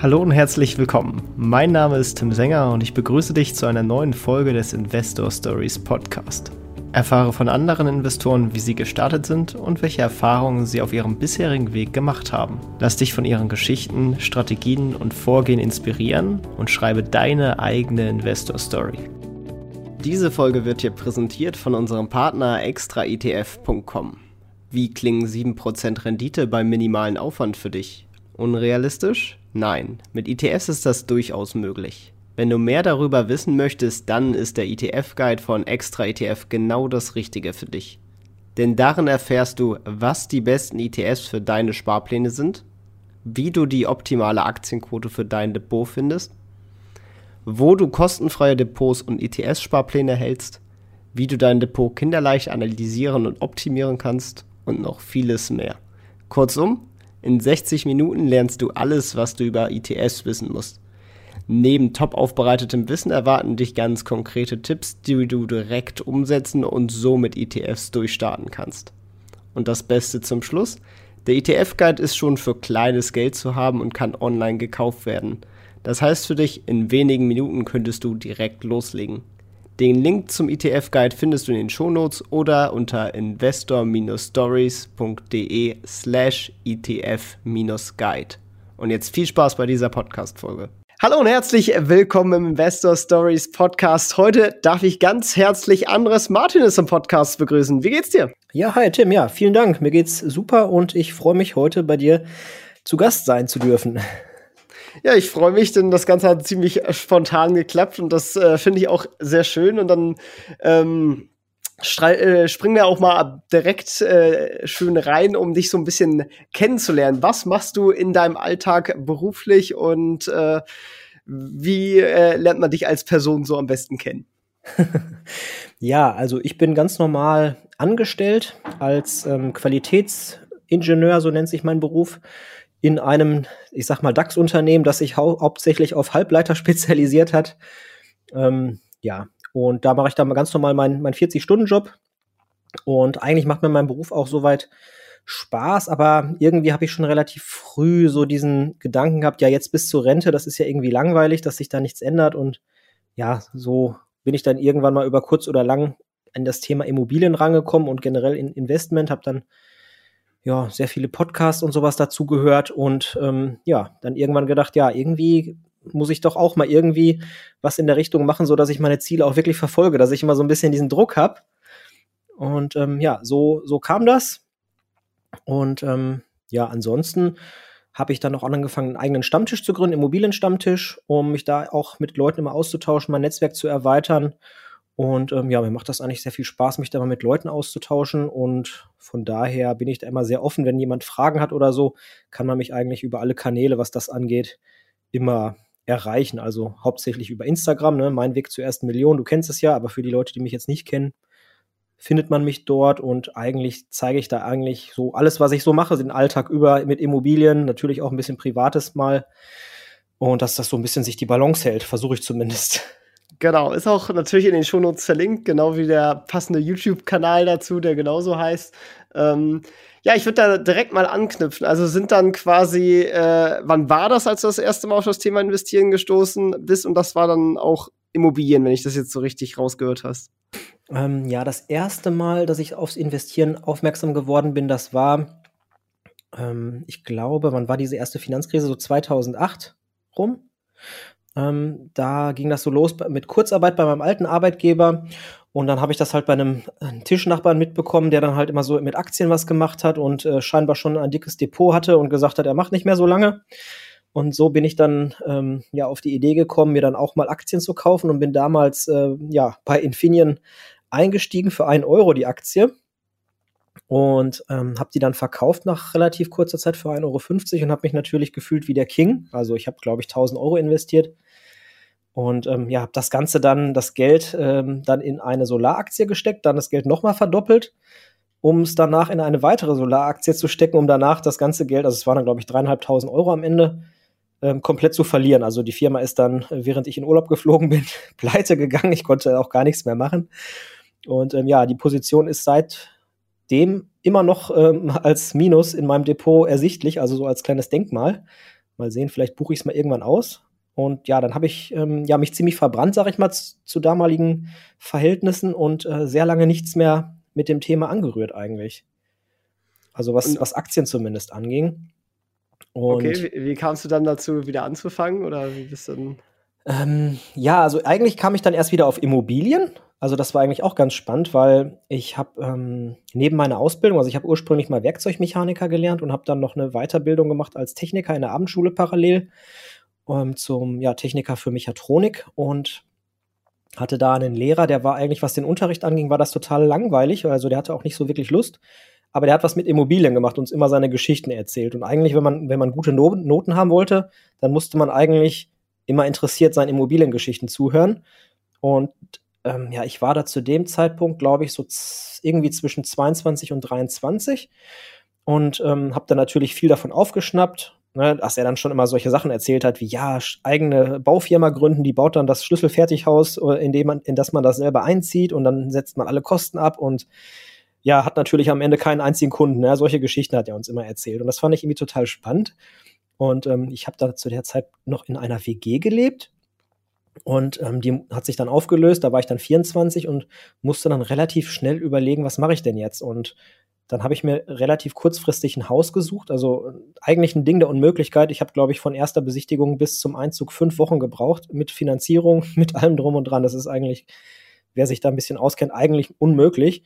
Hallo und herzlich willkommen. Mein Name ist Tim Sänger und ich begrüße dich zu einer neuen Folge des Investor Stories Podcast. Erfahre von anderen Investoren, wie sie gestartet sind und welche Erfahrungen sie auf ihrem bisherigen Weg gemacht haben. Lass dich von ihren Geschichten, Strategien und Vorgehen inspirieren und schreibe deine eigene Investor Story. Diese Folge wird dir präsentiert von unserem Partner extraetf.com. Wie klingen 7% Rendite beim minimalen Aufwand für dich? Unrealistisch? Nein, mit ETFs ist das durchaus möglich. Wenn du mehr darüber wissen möchtest, dann ist der ETF-Guide von Extra ETF genau das Richtige für dich. Denn darin erfährst du, was die besten ETFs für deine Sparpläne sind, wie du die optimale Aktienquote für dein Depot findest, wo du kostenfreie Depots und ETS-Sparpläne hältst, wie du dein Depot kinderleicht analysieren und optimieren kannst und noch vieles mehr. Kurzum, in 60 Minuten lernst du alles, was du über ITS wissen musst. Neben top aufbereitetem Wissen erwarten dich ganz konkrete Tipps, die du direkt umsetzen und so mit ETFs durchstarten kannst. Und das Beste zum Schluss, der ETF-Guide ist schon für kleines Geld zu haben und kann online gekauft werden. Das heißt für dich, in wenigen Minuten könntest du direkt loslegen. Den Link zum ETF-Guide findest du in den Shownotes oder unter investor-stories.de slash ETF-Guide. Und jetzt viel Spaß bei dieser Podcast-Folge. Hallo und herzlich willkommen im Investor Stories Podcast. Heute darf ich ganz herzlich Andres Martinez im Podcast begrüßen. Wie geht's dir? Ja, hi Tim. Ja, vielen Dank. Mir geht's super und ich freue mich heute bei dir zu Gast sein zu dürfen. Ja, ich freue mich, denn das Ganze hat ziemlich spontan geklappt und das äh, finde ich auch sehr schön. Und dann ähm, äh, springen wir auch mal direkt äh, schön rein, um dich so ein bisschen kennenzulernen. Was machst du in deinem Alltag beruflich und äh, wie äh, lernt man dich als Person so am besten kennen? ja, also ich bin ganz normal angestellt als ähm, Qualitätsingenieur, so nennt sich mein Beruf in einem, ich sag mal, DAX-Unternehmen, das sich hau hauptsächlich auf Halbleiter spezialisiert hat. Ähm, ja, und da mache ich dann ganz normal meinen mein 40-Stunden-Job. Und eigentlich macht mir mein Beruf auch soweit Spaß, aber irgendwie habe ich schon relativ früh so diesen Gedanken gehabt, ja, jetzt bis zur Rente, das ist ja irgendwie langweilig, dass sich da nichts ändert. Und ja, so bin ich dann irgendwann mal über kurz oder lang an das Thema Immobilien rangekommen und generell in Investment, habe dann ja, sehr viele Podcasts und sowas dazugehört und ähm, ja, dann irgendwann gedacht, ja, irgendwie muss ich doch auch mal irgendwie was in der Richtung machen, so dass ich meine Ziele auch wirklich verfolge, dass ich immer so ein bisschen diesen Druck habe. Und ähm, ja, so, so kam das. Und ähm, ja, ansonsten habe ich dann auch angefangen, einen eigenen Stammtisch zu gründen, Immobilienstammtisch, um mich da auch mit Leuten immer auszutauschen, mein Netzwerk zu erweitern und ähm, ja, mir macht das eigentlich sehr viel Spaß, mich da mal mit Leuten auszutauschen. Und von daher bin ich da immer sehr offen. Wenn jemand Fragen hat oder so, kann man mich eigentlich über alle Kanäle, was das angeht, immer erreichen. Also hauptsächlich über Instagram, ne? mein Weg zur ersten Million. Du kennst es ja, aber für die Leute, die mich jetzt nicht kennen, findet man mich dort und eigentlich zeige ich da eigentlich so alles, was ich so mache, den Alltag über mit Immobilien, natürlich auch ein bisschen Privates mal. Und dass das so ein bisschen sich die Balance hält, versuche ich zumindest. Genau, ist auch natürlich in den Shownotes verlinkt, genau wie der passende YouTube-Kanal dazu, der genauso heißt. Ähm, ja, ich würde da direkt mal anknüpfen. Also sind dann quasi, äh, wann war das, als du das erste Mal auf das Thema Investieren gestoßen bist? Und das war dann auch Immobilien, wenn ich das jetzt so richtig rausgehört hast. Ähm, ja, das erste Mal, dass ich aufs Investieren aufmerksam geworden bin, das war, ähm, ich glaube, wann war diese erste Finanzkrise? So 2008 rum. Ähm, da ging das so los mit Kurzarbeit bei meinem alten Arbeitgeber. Und dann habe ich das halt bei einem, einem, Tischnachbarn mitbekommen, der dann halt immer so mit Aktien was gemacht hat und äh, scheinbar schon ein dickes Depot hatte und gesagt hat, er macht nicht mehr so lange. Und so bin ich dann ähm, ja auf die Idee gekommen, mir dann auch mal Aktien zu kaufen und bin damals äh, ja bei Infineon eingestiegen für einen Euro die Aktie und ähm, habe die dann verkauft nach relativ kurzer Zeit für 1,50 Euro und habe mich natürlich gefühlt wie der King. Also ich habe, glaube ich, 1000 Euro investiert und ähm, ja, habe das Ganze dann, das Geld ähm, dann in eine Solaraktie gesteckt, dann das Geld nochmal verdoppelt, um es danach in eine weitere Solaraktie zu stecken, um danach das ganze Geld, also es waren dann, glaube ich, dreieinhalbtausend Euro am Ende, ähm, komplett zu verlieren. Also die Firma ist dann, während ich in Urlaub geflogen bin, pleite gegangen. Ich konnte auch gar nichts mehr machen. Und ähm, ja, die Position ist seit dem immer noch ähm, als Minus in meinem Depot ersichtlich, also so als kleines Denkmal. mal sehen, vielleicht buche ich es mal irgendwann aus. Und ja, dann habe ich ähm, ja, mich ziemlich verbrannt, sag ich mal, zu, damaligen Verhältnissen und äh, sehr lange nichts mehr mit dem Thema angerührt eigentlich. Also was, was Aktien zumindest anging. Und okay, wie, wie, kamst du dann dazu, wieder anzufangen? Oder wie bist du denn? Ähm, ja, also eigentlich kam ich dann erst wieder auf Immobilien. Also das war eigentlich auch ganz spannend, weil ich habe ähm, neben meiner Ausbildung, also ich habe ursprünglich mal Werkzeugmechaniker gelernt und habe dann noch eine Weiterbildung gemacht als Techniker in der Abendschule parallel ähm, zum ja, Techniker für Mechatronik und hatte da einen Lehrer, der war eigentlich, was den Unterricht anging, war das total langweilig. Also der hatte auch nicht so wirklich Lust. Aber der hat was mit Immobilien gemacht, uns immer seine Geschichten erzählt. Und eigentlich, wenn man, wenn man gute Noten haben wollte, dann musste man eigentlich immer interessiert seinen Immobiliengeschichten zuhören. Und ähm, ja, ich war da zu dem Zeitpunkt, glaube ich, so irgendwie zwischen 22 und 23 und ähm, habe dann natürlich viel davon aufgeschnappt ne, dass er dann schon immer solche Sachen erzählt hat, wie ja, eigene Baufirma gründen, die baut dann das Schlüsselfertighaus, äh, in dem man, in das man das selber einzieht und dann setzt man alle Kosten ab und ja, hat natürlich am Ende keinen einzigen Kunden. Ne? Solche Geschichten hat er uns immer erzählt. Und das fand ich irgendwie total spannend. Und ähm, ich habe da zu der Zeit noch in einer WG gelebt. Und ähm, die hat sich dann aufgelöst, da war ich dann 24 und musste dann relativ schnell überlegen, was mache ich denn jetzt? Und dann habe ich mir relativ kurzfristig ein Haus gesucht. Also eigentlich ein Ding der Unmöglichkeit. Ich habe, glaube ich, von erster Besichtigung bis zum Einzug fünf Wochen gebraucht mit Finanzierung, mit allem drum und dran. Das ist eigentlich, wer sich da ein bisschen auskennt, eigentlich unmöglich.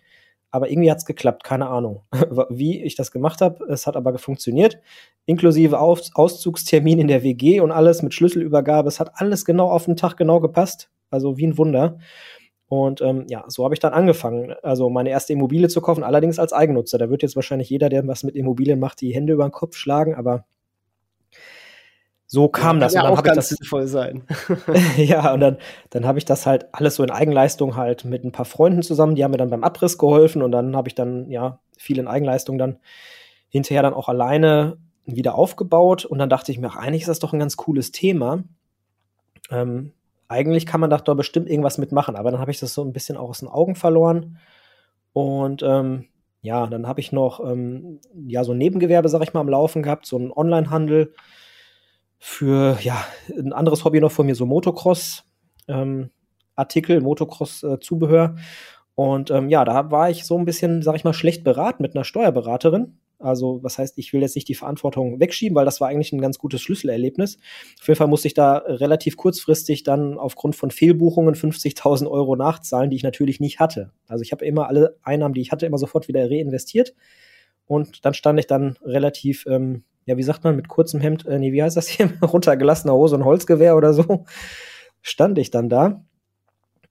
Aber irgendwie hat es geklappt, keine Ahnung, wie ich das gemacht habe. Es hat aber funktioniert, inklusive Aus Auszugstermin in der WG und alles mit Schlüsselübergabe. Es hat alles genau auf den Tag genau gepasst. Also wie ein Wunder. Und ähm, ja, so habe ich dann angefangen, also meine erste Immobilie zu kaufen, allerdings als Eigennutzer. Da wird jetzt wahrscheinlich jeder, der was mit Immobilien macht, die Hände über den Kopf schlagen, aber so kam das. Ja, und dann auch ganz das, sinnvoll sein. ja, und dann, dann habe ich das halt alles so in Eigenleistung halt mit ein paar Freunden zusammen, die haben mir dann beim Abriss geholfen und dann habe ich dann, ja, viel in Eigenleistung dann hinterher dann auch alleine wieder aufgebaut und dann dachte ich mir, ach, eigentlich ist das doch ein ganz cooles Thema. Ähm, eigentlich kann man da doch bestimmt irgendwas mitmachen, aber dann habe ich das so ein bisschen auch aus den Augen verloren. Und ähm, ja, dann habe ich noch ähm, ja so ein Nebengewerbe, sag ich mal, am Laufen gehabt, so einen Online-Handel für ja ein anderes Hobby noch von mir, so Motocross. Ähm, Artikel, Motocross-Zubehör. Äh, und ähm, ja, da war ich so ein bisschen, sag ich mal, schlecht beraten mit einer Steuerberaterin. Also, was heißt, ich will jetzt nicht die Verantwortung wegschieben, weil das war eigentlich ein ganz gutes Schlüsselerlebnis. Auf jeden Fall musste ich da relativ kurzfristig dann aufgrund von Fehlbuchungen 50.000 Euro nachzahlen, die ich natürlich nicht hatte. Also, ich habe immer alle Einnahmen, die ich hatte, immer sofort wieder reinvestiert. Und dann stand ich dann relativ, ähm, ja, wie sagt man, mit kurzem Hemd, äh, nee, wie heißt das hier, runtergelassener Hose und Holzgewehr oder so, stand ich dann da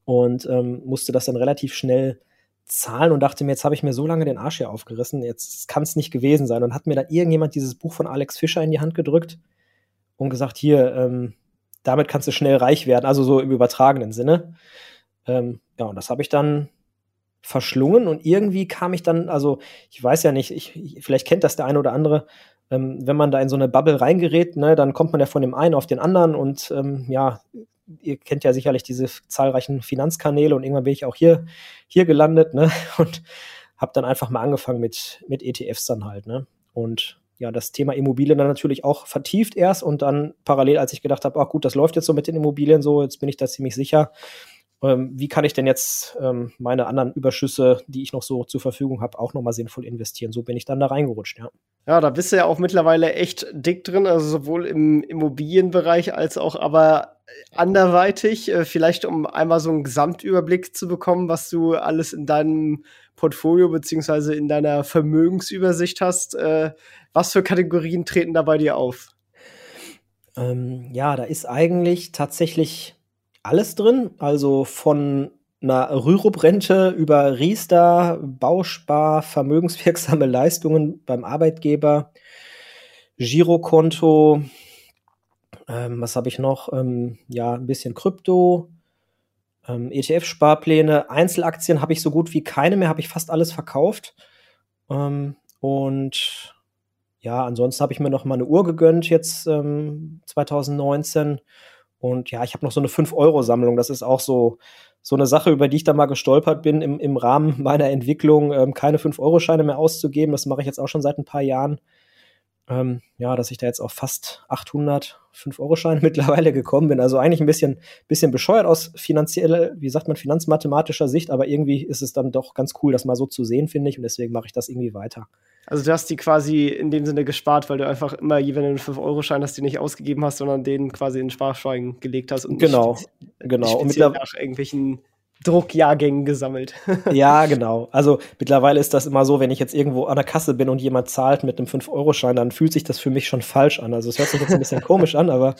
und ähm, musste das dann relativ schnell Zahlen und dachte mir, jetzt habe ich mir so lange den Arsch hier aufgerissen, jetzt kann es nicht gewesen sein. Und hat mir dann irgendjemand dieses Buch von Alex Fischer in die Hand gedrückt und gesagt, hier, ähm, damit kannst du schnell reich werden, also so im übertragenen Sinne. Ähm, ja, und das habe ich dann verschlungen und irgendwie kam ich dann, also ich weiß ja nicht, ich, vielleicht kennt das der eine oder andere, ähm, wenn man da in so eine Bubble reingerät, ne, dann kommt man ja von dem einen auf den anderen und ähm, ja, ihr kennt ja sicherlich diese zahlreichen Finanzkanäle und irgendwann bin ich auch hier, hier gelandet, ne? Und habe dann einfach mal angefangen mit, mit ETFs dann halt, ne? Und ja, das Thema Immobilien dann natürlich auch vertieft erst und dann parallel, als ich gedacht habe, ach gut, das läuft jetzt so mit den Immobilien so, jetzt bin ich da ziemlich sicher. Ähm, wie kann ich denn jetzt ähm, meine anderen Überschüsse, die ich noch so zur Verfügung habe, auch nochmal sinnvoll investieren? So bin ich dann da reingerutscht, ja. Ja, da bist du ja auch mittlerweile echt dick drin, also sowohl im Immobilienbereich als auch aber anderweitig. Äh, vielleicht um einmal so einen Gesamtüberblick zu bekommen, was du alles in deinem Portfolio beziehungsweise in deiner Vermögensübersicht hast. Äh, was für Kategorien treten da bei dir auf? Ähm, ja, da ist eigentlich tatsächlich alles drin. Also von einer Rürup-Rente über Riester, Bauspar, vermögenswirksame Leistungen beim Arbeitgeber, Girokonto, ähm, was habe ich noch? Ähm, ja, ein bisschen Krypto, ähm, ETF-Sparpläne, Einzelaktien habe ich so gut wie keine mehr, habe ich fast alles verkauft. Ähm, und ja, ansonsten habe ich mir noch mal eine Uhr gegönnt jetzt 2019 ähm, und ja, ich habe noch so eine 5-Euro-Sammlung. Das ist auch so, so eine Sache, über die ich da mal gestolpert bin, im, im Rahmen meiner Entwicklung ähm, keine 5-Euro-Scheine mehr auszugeben. Das mache ich jetzt auch schon seit ein paar Jahren. ähm, ja, dass ich da jetzt auf fast 800 5-Euro-Scheine mittlerweile gekommen bin. Also eigentlich ein bisschen, bisschen bescheuert aus finanzieller, wie sagt man, finanzmathematischer Sicht, aber irgendwie ist es dann doch ganz cool, das mal so zu sehen, finde ich. Und deswegen mache ich das irgendwie weiter. Also du hast die quasi in dem Sinne gespart, weil du einfach immer, wenn du einen 5-Euro-Schein hast, die nicht ausgegeben hast, sondern den quasi in den Sparschwein gelegt hast und genau, genau. Und nach irgendwelchen Druckjahrgängen gesammelt. ja, genau. Also mittlerweile ist das immer so, wenn ich jetzt irgendwo an der Kasse bin und jemand zahlt mit einem 5-Euro-Schein, dann fühlt sich das für mich schon falsch an. Also es hört sich jetzt ein bisschen komisch an, aber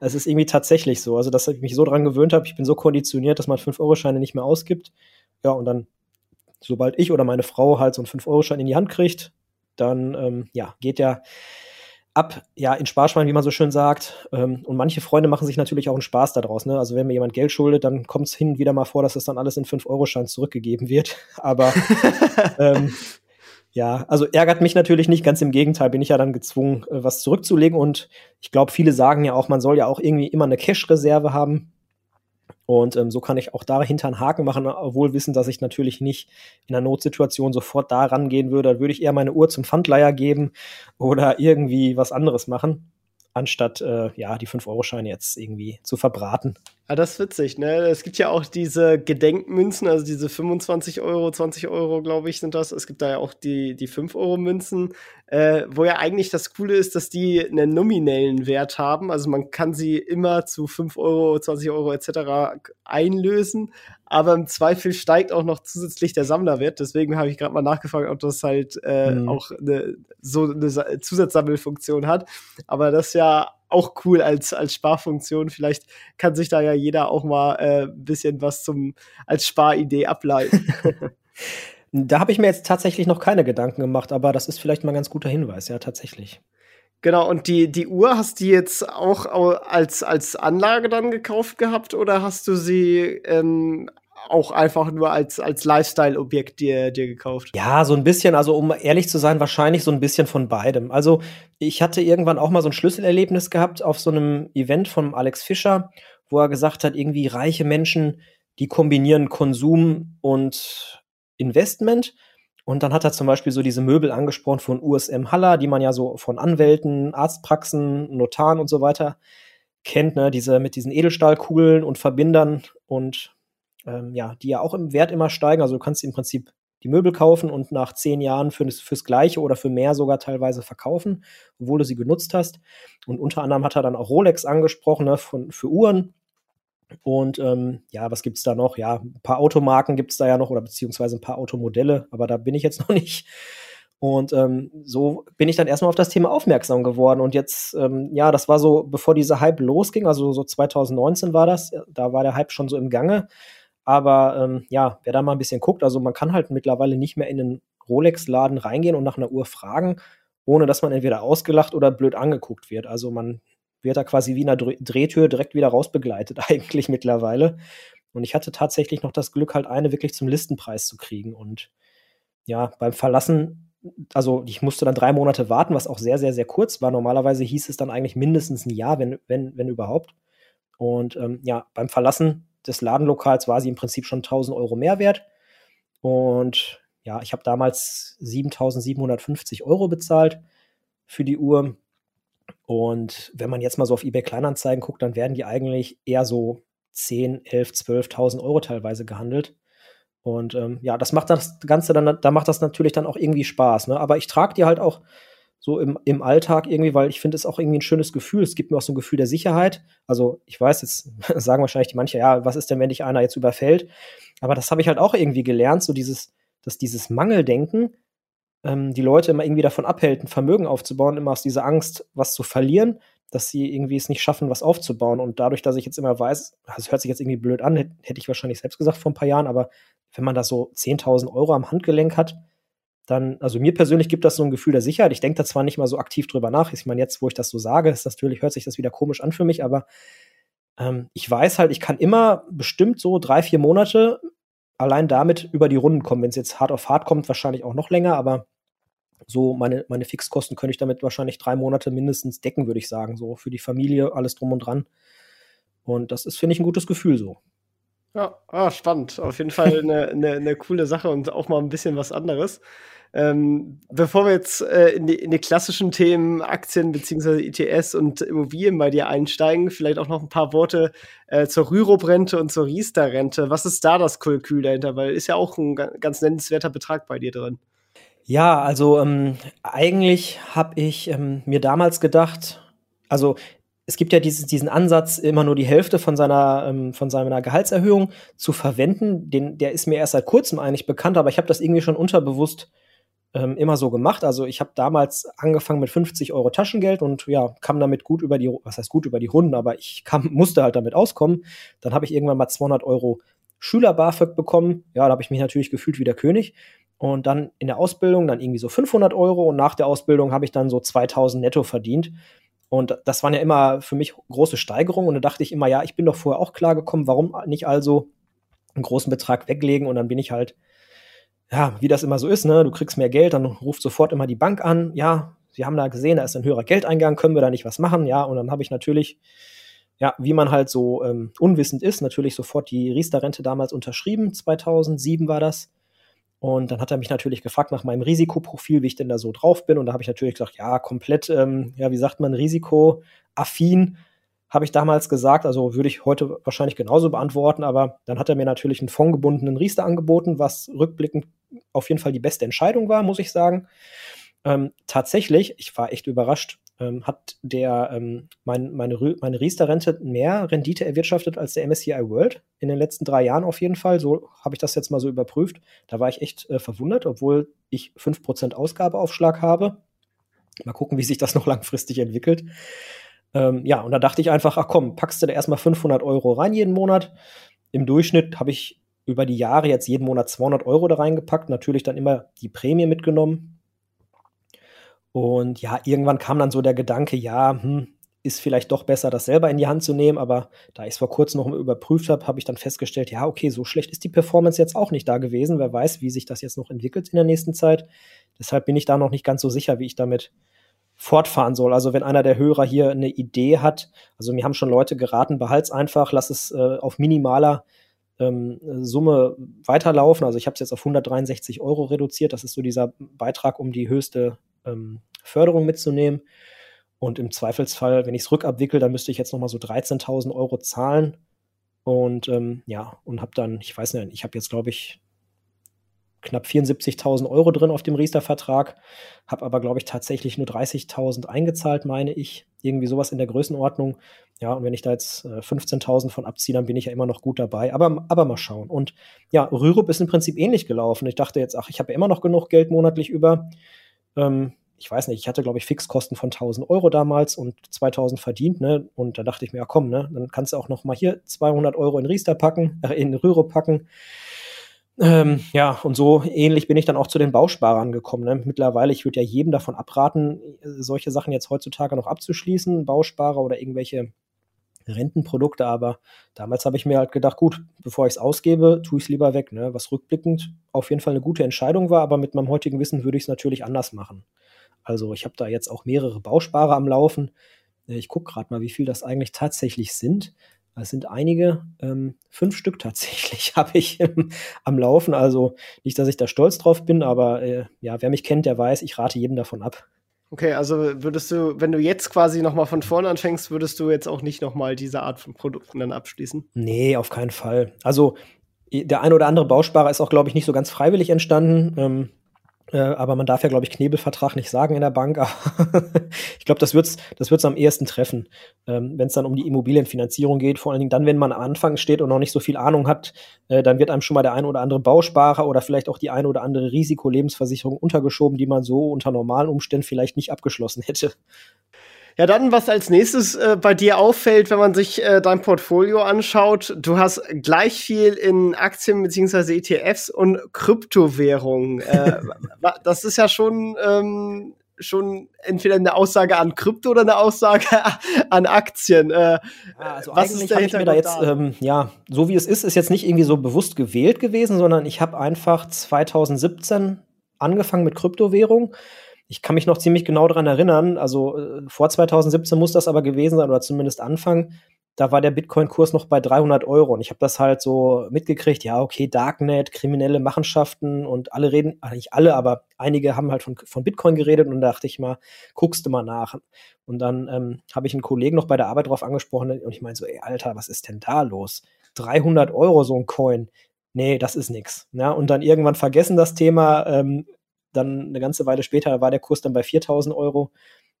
es ist irgendwie tatsächlich so. Also, dass ich mich so dran gewöhnt habe, ich bin so konditioniert, dass man 5-Euro-Scheine nicht mehr ausgibt. Ja, und dann, sobald ich oder meine Frau halt so einen 5-Euro-Schein in die Hand kriegt, dann ähm, ja, geht der ab, ja, in Sparschwein, wie man so schön sagt. Ähm, und manche Freunde machen sich natürlich auch einen Spaß daraus. Ne? Also wenn mir jemand Geld schuldet, dann kommt es hin und wieder mal vor, dass das dann alles in 5-Euro-Schein zurückgegeben wird. Aber ähm, ja, also ärgert mich natürlich nicht, ganz im Gegenteil, bin ich ja dann gezwungen, äh, was zurückzulegen. Und ich glaube, viele sagen ja auch, man soll ja auch irgendwie immer eine Cash-Reserve haben. Und ähm, so kann ich auch dahinter einen Haken machen, obwohl wissen, dass ich natürlich nicht in einer Notsituation sofort da rangehen würde. Da würde ich eher meine Uhr zum Pfandleier geben oder irgendwie was anderes machen, anstatt äh, ja die 5-Euro-Scheine jetzt irgendwie zu verbraten. Ah, das ist witzig, ne? Es gibt ja auch diese Gedenkmünzen, also diese 25 Euro, 20 Euro, glaube ich, sind das. Es gibt da ja auch die, die 5-Euro-Münzen, äh, wo ja eigentlich das Coole ist, dass die einen nominellen Wert haben. Also man kann sie immer zu 5 Euro, 20 Euro etc. einlösen, aber im Zweifel steigt auch noch zusätzlich der Sammlerwert. Deswegen habe ich gerade mal nachgefragt, ob das halt äh, mhm. auch eine, so eine Zusatzsammelfunktion hat. Aber das ist ja auch cool als, als Sparfunktion. Vielleicht kann sich da ja jeder auch mal ein äh, bisschen was zum, als Sparidee ableiten. da habe ich mir jetzt tatsächlich noch keine Gedanken gemacht, aber das ist vielleicht mal ein ganz guter Hinweis, ja, tatsächlich. Genau, und die, die Uhr hast du jetzt auch als, als Anlage dann gekauft gehabt oder hast du sie ähm, auch einfach nur als, als Lifestyle-Objekt dir, dir gekauft? Ja, so ein bisschen, also um ehrlich zu sein, wahrscheinlich so ein bisschen von beidem. Also ich hatte irgendwann auch mal so ein Schlüsselerlebnis gehabt auf so einem Event von Alex Fischer, wo er gesagt hat, irgendwie reiche Menschen, die kombinieren Konsum und Investment. Und dann hat er zum Beispiel so diese Möbel angesprochen von USM Haller, die man ja so von Anwälten, Arztpraxen, Notaren und so weiter kennt, ne? Diese mit diesen Edelstahlkugeln und Verbindern und ähm, ja, die ja auch im Wert immer steigen. Also du kannst im Prinzip die Möbel kaufen und nach zehn Jahren für, fürs Gleiche oder für mehr sogar teilweise verkaufen, obwohl du sie genutzt hast. Und unter anderem hat er dann auch Rolex angesprochen, ne, von, für Uhren. Und ähm, ja, was gibt's da noch? Ja, ein paar Automarken gibt's da ja noch oder beziehungsweise ein paar Automodelle, aber da bin ich jetzt noch nicht. Und ähm, so bin ich dann erstmal auf das Thema aufmerksam geworden. Und jetzt, ähm, ja, das war so, bevor dieser Hype losging, also so 2019 war das, da war der Hype schon so im Gange. Aber ähm, ja, wer da mal ein bisschen guckt, also man kann halt mittlerweile nicht mehr in den Rolex-Laden reingehen und nach einer Uhr fragen, ohne dass man entweder ausgelacht oder blöd angeguckt wird. Also man wird da quasi wie in einer Drehtür direkt wieder rausbegleitet, eigentlich mittlerweile. Und ich hatte tatsächlich noch das Glück, halt eine wirklich zum Listenpreis zu kriegen. Und ja, beim Verlassen, also ich musste dann drei Monate warten, was auch sehr, sehr, sehr kurz war. Normalerweise hieß es dann eigentlich mindestens ein Jahr, wenn, wenn, wenn überhaupt. Und ähm, ja, beim Verlassen des Ladenlokals war sie im Prinzip schon 1000 Euro mehr wert. Und ja, ich habe damals 7750 Euro bezahlt für die Uhr. Und wenn man jetzt mal so auf eBay Kleinanzeigen guckt, dann werden die eigentlich eher so 10, 11, 12.000 Euro teilweise gehandelt. Und ähm, ja, das macht das Ganze dann, da macht das natürlich dann auch irgendwie Spaß. Ne? Aber ich trage die halt auch so im, im Alltag irgendwie, weil ich finde es auch irgendwie ein schönes Gefühl. Es gibt mir auch so ein Gefühl der Sicherheit. Also ich weiß, jetzt sagen wahrscheinlich die manche, ja, was ist denn, wenn dich einer jetzt überfällt? Aber das habe ich halt auch irgendwie gelernt, so dieses, dass dieses Mangeldenken ähm, die Leute immer irgendwie davon abhält, ein Vermögen aufzubauen, immer aus dieser Angst, was zu verlieren, dass sie irgendwie es nicht schaffen, was aufzubauen. Und dadurch, dass ich jetzt immer weiß, das hört sich jetzt irgendwie blöd an, hätte ich wahrscheinlich selbst gesagt vor ein paar Jahren, aber wenn man da so 10.000 Euro am Handgelenk hat, dann, also mir persönlich gibt das so ein Gefühl der Sicherheit. Ich denke da zwar nicht mal so aktiv drüber nach. Ich meine, jetzt, wo ich das so sage, ist natürlich, hört sich das wieder komisch an für mich, aber ähm, ich weiß halt, ich kann immer bestimmt so drei, vier Monate allein damit über die Runden kommen. Wenn es jetzt hart auf hart kommt, wahrscheinlich auch noch länger, aber so meine, meine Fixkosten könnte ich damit wahrscheinlich drei Monate mindestens decken, würde ich sagen. So für die Familie, alles drum und dran. Und das ist, finde ich, ein gutes Gefühl so. Ja, ah, spannend. Auf jeden Fall eine, eine, eine coole Sache und auch mal ein bisschen was anderes. Ähm, bevor wir jetzt äh, in, die, in, die, klassischen Themen Aktien bzw. ETS und Immobilien bei dir einsteigen, vielleicht auch noch ein paar Worte äh, zur Rürup-Rente und zur Riester-Rente. Was ist da das Kalkül dahinter? Weil ist ja auch ein ganz nennenswerter Betrag bei dir drin. Ja, also ähm, eigentlich habe ich ähm, mir damals gedacht, also es gibt ja dieses, diesen Ansatz, immer nur die Hälfte von seiner, ähm, von seiner Gehaltserhöhung zu verwenden. Den, der ist mir erst seit kurzem eigentlich bekannt, aber ich habe das irgendwie schon unterbewusst ähm, immer so gemacht. Also ich habe damals angefangen mit 50 Euro Taschengeld und ja, kam damit gut über die, was heißt gut über die Runden, aber ich kam, musste halt damit auskommen. Dann habe ich irgendwann mal 200 Euro Schüler-BAföG bekommen. Ja, da habe ich mich natürlich gefühlt wie der König. Und dann in der Ausbildung dann irgendwie so 500 Euro und nach der Ausbildung habe ich dann so 2000 netto verdient. Und das waren ja immer für mich große Steigerungen. Und da dachte ich immer, ja, ich bin doch vorher auch klar gekommen, warum nicht also einen großen Betrag weglegen? Und dann bin ich halt, ja, wie das immer so ist, ne? Du kriegst mehr Geld, dann ruft sofort immer die Bank an. Ja, Sie haben da gesehen, da ist ein höherer Geldeingang, können wir da nicht was machen? Ja, und dann habe ich natürlich, ja, wie man halt so ähm, unwissend ist, natürlich sofort die Riester-Rente damals unterschrieben. 2007 war das. Und dann hat er mich natürlich gefragt nach meinem Risikoprofil, wie ich denn da so drauf bin. Und da habe ich natürlich gesagt, ja, komplett, ähm, ja, wie sagt man, risikoaffin, habe ich damals gesagt. Also würde ich heute wahrscheinlich genauso beantworten. Aber dann hat er mir natürlich einen fondgebundenen Riester angeboten, was rückblickend auf jeden Fall die beste Entscheidung war, muss ich sagen. Ähm, tatsächlich, ich war echt überrascht, ähm, hat der ähm, mein, meine, meine Riester-Rente mehr Rendite erwirtschaftet als der MSCI World in den letzten drei Jahren auf jeden Fall. So habe ich das jetzt mal so überprüft. Da war ich echt äh, verwundert, obwohl ich 5% Ausgabeaufschlag habe. Mal gucken, wie sich das noch langfristig entwickelt. Ähm, ja, und da dachte ich einfach, ach komm, packst du da erstmal 500 Euro rein jeden Monat. Im Durchschnitt habe ich über die Jahre jetzt jeden Monat 200 Euro da reingepackt. Natürlich dann immer die Prämie mitgenommen, und ja, irgendwann kam dann so der Gedanke, ja, hm, ist vielleicht doch besser, das selber in die Hand zu nehmen. Aber da ich es vor kurzem noch überprüft habe, habe ich dann festgestellt, ja, okay, so schlecht ist die Performance jetzt auch nicht da gewesen. Wer weiß, wie sich das jetzt noch entwickelt in der nächsten Zeit. Deshalb bin ich da noch nicht ganz so sicher, wie ich damit fortfahren soll. Also wenn einer der Hörer hier eine Idee hat, also mir haben schon Leute geraten, behalt's einfach, lass es äh, auf minimaler ähm, Summe weiterlaufen. Also ich habe es jetzt auf 163 Euro reduziert. Das ist so dieser Beitrag, um die höchste ähm, Förderung mitzunehmen. Und im Zweifelsfall, wenn ich es rückabwickel, dann müsste ich jetzt nochmal so 13.000 Euro zahlen. Und ähm, ja, und habe dann, ich weiß nicht, ich habe jetzt, glaube ich, knapp 74.000 Euro drin auf dem Riester-Vertrag, habe aber, glaube ich, tatsächlich nur 30.000 eingezahlt, meine ich. Irgendwie sowas in der Größenordnung. Ja, und wenn ich da jetzt äh, 15.000 von abziehe, dann bin ich ja immer noch gut dabei. Aber, aber mal schauen. Und ja, Rürup ist im Prinzip ähnlich gelaufen. Ich dachte jetzt, ach, ich habe ja immer noch genug Geld monatlich über. Ähm, ich weiß nicht, ich hatte, glaube ich, Fixkosten von 1000 Euro damals und 2000 verdient, ne? Und da dachte ich mir, ja komm, ne? Dann kannst du auch noch mal hier 200 Euro in Riester packen, äh, in Rüro packen. Ähm, ja, und so ähnlich bin ich dann auch zu den Bausparern gekommen. Ne? Mittlerweile, ich würde ja jedem davon abraten, solche Sachen jetzt heutzutage noch abzuschließen, Bausparer oder irgendwelche Rentenprodukte, aber damals habe ich mir halt gedacht, gut, bevor ich es ausgebe, tue ich es lieber weg, ne? was rückblickend auf jeden Fall eine gute Entscheidung war, aber mit meinem heutigen Wissen würde ich es natürlich anders machen. Also ich habe da jetzt auch mehrere Bausparer am Laufen. Äh, ich gucke gerade mal, wie viel das eigentlich tatsächlich sind. Es sind einige, ähm, fünf Stück tatsächlich habe ich am Laufen. Also nicht, dass ich da stolz drauf bin, aber äh, ja, wer mich kennt, der weiß, ich rate jedem davon ab. Okay, also würdest du, wenn du jetzt quasi nochmal von vorne anfängst, würdest du jetzt auch nicht nochmal diese Art von Produkten dann abschließen? Nee, auf keinen Fall. Also der ein oder andere Bausparer ist auch, glaube ich, nicht so ganz freiwillig entstanden. Ähm, äh, aber man darf ja, glaube ich, Knebelvertrag nicht sagen in der Bank. ich glaube, das wird's, das wird's am ehesten treffen, ähm, wenn es dann um die Immobilienfinanzierung geht. Vor allen Dingen dann, wenn man am Anfang steht und noch nicht so viel Ahnung hat, äh, dann wird einem schon mal der ein oder andere Bausparer oder vielleicht auch die ein oder andere Risikolebensversicherung untergeschoben, die man so unter normalen Umständen vielleicht nicht abgeschlossen hätte. Ja, dann, was als nächstes äh, bei dir auffällt, wenn man sich äh, dein Portfolio anschaut, du hast gleich viel in Aktien beziehungsweise ETFs und Kryptowährungen. äh, das ist ja schon, ähm, schon entweder eine Aussage an Krypto oder eine Aussage an Aktien. Äh, also was eigentlich habe ich mir da jetzt? Ähm, ja, so wie es ist, ist jetzt nicht irgendwie so bewusst gewählt gewesen, sondern ich habe einfach 2017 angefangen mit Kryptowährung ich kann mich noch ziemlich genau daran erinnern, also äh, vor 2017 muss das aber gewesen sein, oder zumindest Anfang. da war der Bitcoin-Kurs noch bei 300 Euro und ich habe das halt so mitgekriegt, ja, okay, Darknet, kriminelle Machenschaften und alle reden, ah, nicht alle, aber einige haben halt von, von Bitcoin geredet und da dachte ich mal, guckst du mal nach. Und dann ähm, habe ich einen Kollegen noch bei der Arbeit drauf angesprochen und ich meine so, ey, Alter, was ist denn da los? 300 Euro so ein Coin. Nee, das ist nix. Ja, und dann irgendwann vergessen das Thema, ähm, dann eine ganze Weile später war der Kurs dann bei 4000 Euro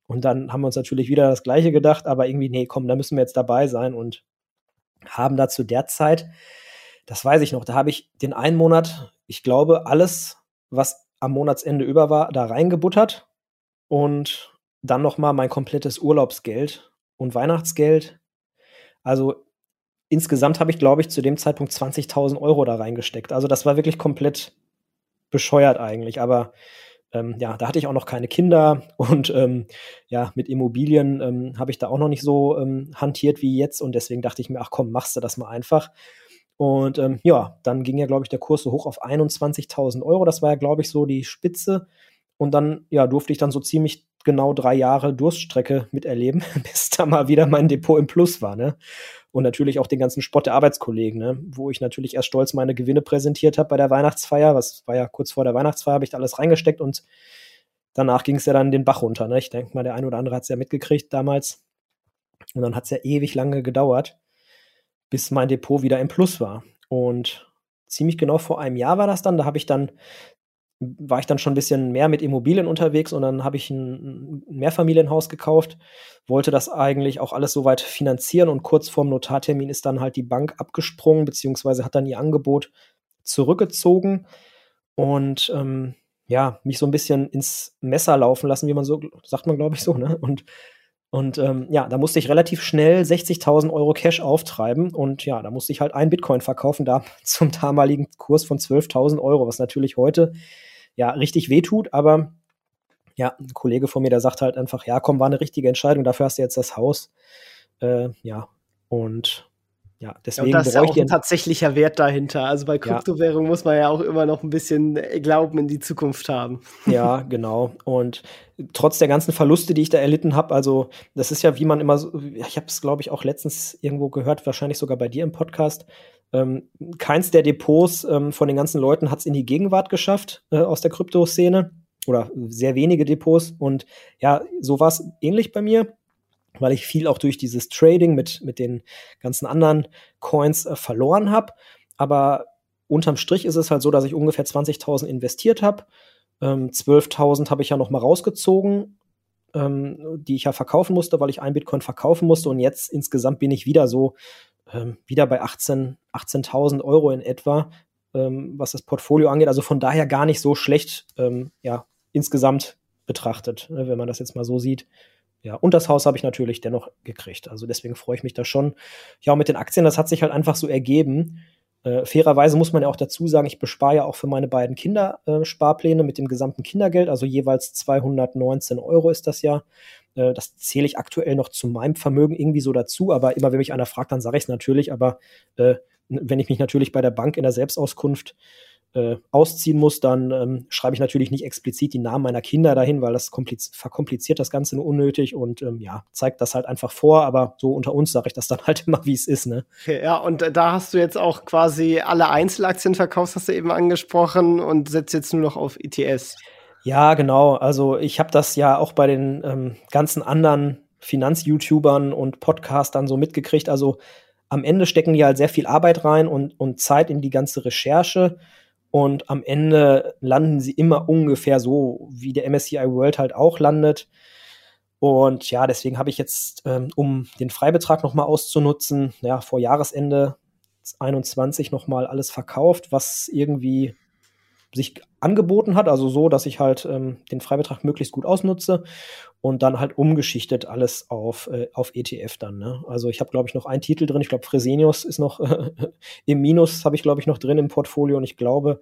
und dann haben wir uns natürlich wieder das Gleiche gedacht, aber irgendwie, nee, komm, da müssen wir jetzt dabei sein und haben da zu der Zeit, das weiß ich noch, da habe ich den einen Monat, ich glaube, alles, was am Monatsende über war, da reingebuttert und dann nochmal mein komplettes Urlaubsgeld und Weihnachtsgeld. Also insgesamt habe ich, glaube ich, zu dem Zeitpunkt 20.000 Euro da reingesteckt. Also das war wirklich komplett bescheuert eigentlich, aber ähm, ja, da hatte ich auch noch keine Kinder und ähm, ja, mit Immobilien ähm, habe ich da auch noch nicht so ähm, hantiert wie jetzt und deswegen dachte ich mir, ach komm, machst du das mal einfach. Und ähm, ja, dann ging ja, glaube ich, der Kurs so hoch auf 21.000 Euro. Das war ja, glaube ich, so die Spitze. Und dann, ja, durfte ich dann so ziemlich genau drei Jahre Durststrecke miterleben, bis da mal wieder mein Depot im Plus war, ne? Und natürlich auch den ganzen Spott der Arbeitskollegen, ne? Wo ich natürlich erst stolz meine Gewinne präsentiert habe bei der Weihnachtsfeier, was war ja kurz vor der Weihnachtsfeier, habe ich da alles reingesteckt und danach ging es ja dann den Bach runter, ne? Ich denke mal, der eine oder andere hat es ja mitgekriegt damals. Und dann hat es ja ewig lange gedauert, bis mein Depot wieder im Plus war. Und ziemlich genau vor einem Jahr war das dann. Da habe ich dann war ich dann schon ein bisschen mehr mit Immobilien unterwegs und dann habe ich ein Mehrfamilienhaus gekauft, wollte das eigentlich auch alles soweit finanzieren und kurz vorm Notartermin ist dann halt die Bank abgesprungen, beziehungsweise hat dann ihr Angebot zurückgezogen und ähm, ja, mich so ein bisschen ins Messer laufen lassen, wie man so, sagt man glaube ich so, ne? Und, und ähm, ja, da musste ich relativ schnell 60.000 Euro Cash auftreiben und ja, da musste ich halt ein Bitcoin verkaufen, da zum damaligen Kurs von 12.000 Euro, was natürlich heute ja richtig wehtut, aber ja, ein Kollege von mir, der sagt halt einfach, ja, komm, war eine richtige Entscheidung, dafür hast du jetzt das Haus. Äh, ja, und ja, deswegen ja, und das ist ja auch ein tatsächlicher Wert dahinter. Also bei Kryptowährungen ja. muss man ja auch immer noch ein bisschen äh, Glauben in die Zukunft haben. Ja, genau. Und trotz der ganzen Verluste, die ich da erlitten habe, also das ist ja, wie man immer so, ich habe es, glaube ich, auch letztens irgendwo gehört, wahrscheinlich sogar bei dir im Podcast, ähm, keins der Depots ähm, von den ganzen Leuten hat es in die Gegenwart geschafft äh, aus der Kryptoszene oder sehr wenige Depots. Und ja, so war es ähnlich bei mir, weil ich viel auch durch dieses Trading mit, mit den ganzen anderen Coins äh, verloren habe. Aber unterm Strich ist es halt so, dass ich ungefähr 20.000 investiert habe. Ähm, 12.000 habe ich ja noch mal rausgezogen, ähm, die ich ja verkaufen musste, weil ich ein Bitcoin verkaufen musste. Und jetzt insgesamt bin ich wieder so ähm, wieder bei 18 18.000 Euro in etwa, ähm, was das Portfolio angeht. Also von daher gar nicht so schlecht, ähm, ja, insgesamt betrachtet, ne, wenn man das jetzt mal so sieht. Ja, und das Haus habe ich natürlich dennoch gekriegt. Also deswegen freue ich mich da schon. Ja, und mit den Aktien, das hat sich halt einfach so ergeben. Äh, fairerweise muss man ja auch dazu sagen, ich bespare ja auch für meine beiden Kinder äh, mit dem gesamten Kindergeld, also jeweils 219 Euro ist das ja. Äh, das zähle ich aktuell noch zu meinem Vermögen irgendwie so dazu, aber immer wenn mich einer fragt, dann sage ich es natürlich. Aber äh, wenn ich mich natürlich bei der Bank in der Selbstauskunft äh, ausziehen muss, dann ähm, schreibe ich natürlich nicht explizit die Namen meiner Kinder dahin, weil das verkompliziert das Ganze nur unnötig und ähm, ja, zeigt das halt einfach vor, aber so unter uns sage ich das dann halt immer, wie es ist, ne? Okay, ja, und äh, da hast du jetzt auch quasi alle Einzelaktien verkauft, hast du eben angesprochen und setzt jetzt nur noch auf ETS. Ja, genau. Also ich habe das ja auch bei den ähm, ganzen anderen Finanz-YouTubern und Podcastern so mitgekriegt. Also am Ende stecken die halt sehr viel Arbeit rein und, und Zeit in die ganze Recherche. Und am Ende landen sie immer ungefähr so, wie der MSCI World halt auch landet. Und ja, deswegen habe ich jetzt, ähm, um den Freibetrag nochmal auszunutzen, ja, vor Jahresende 21 nochmal alles verkauft, was irgendwie sich angeboten hat, also so, dass ich halt ähm, den Freibetrag möglichst gut ausnutze und dann halt umgeschichtet alles auf, äh, auf ETF dann. Ne? Also ich habe, glaube ich, noch einen Titel drin. Ich glaube, Fresenius ist noch im Minus, habe ich, glaube ich, noch drin im Portfolio und ich glaube,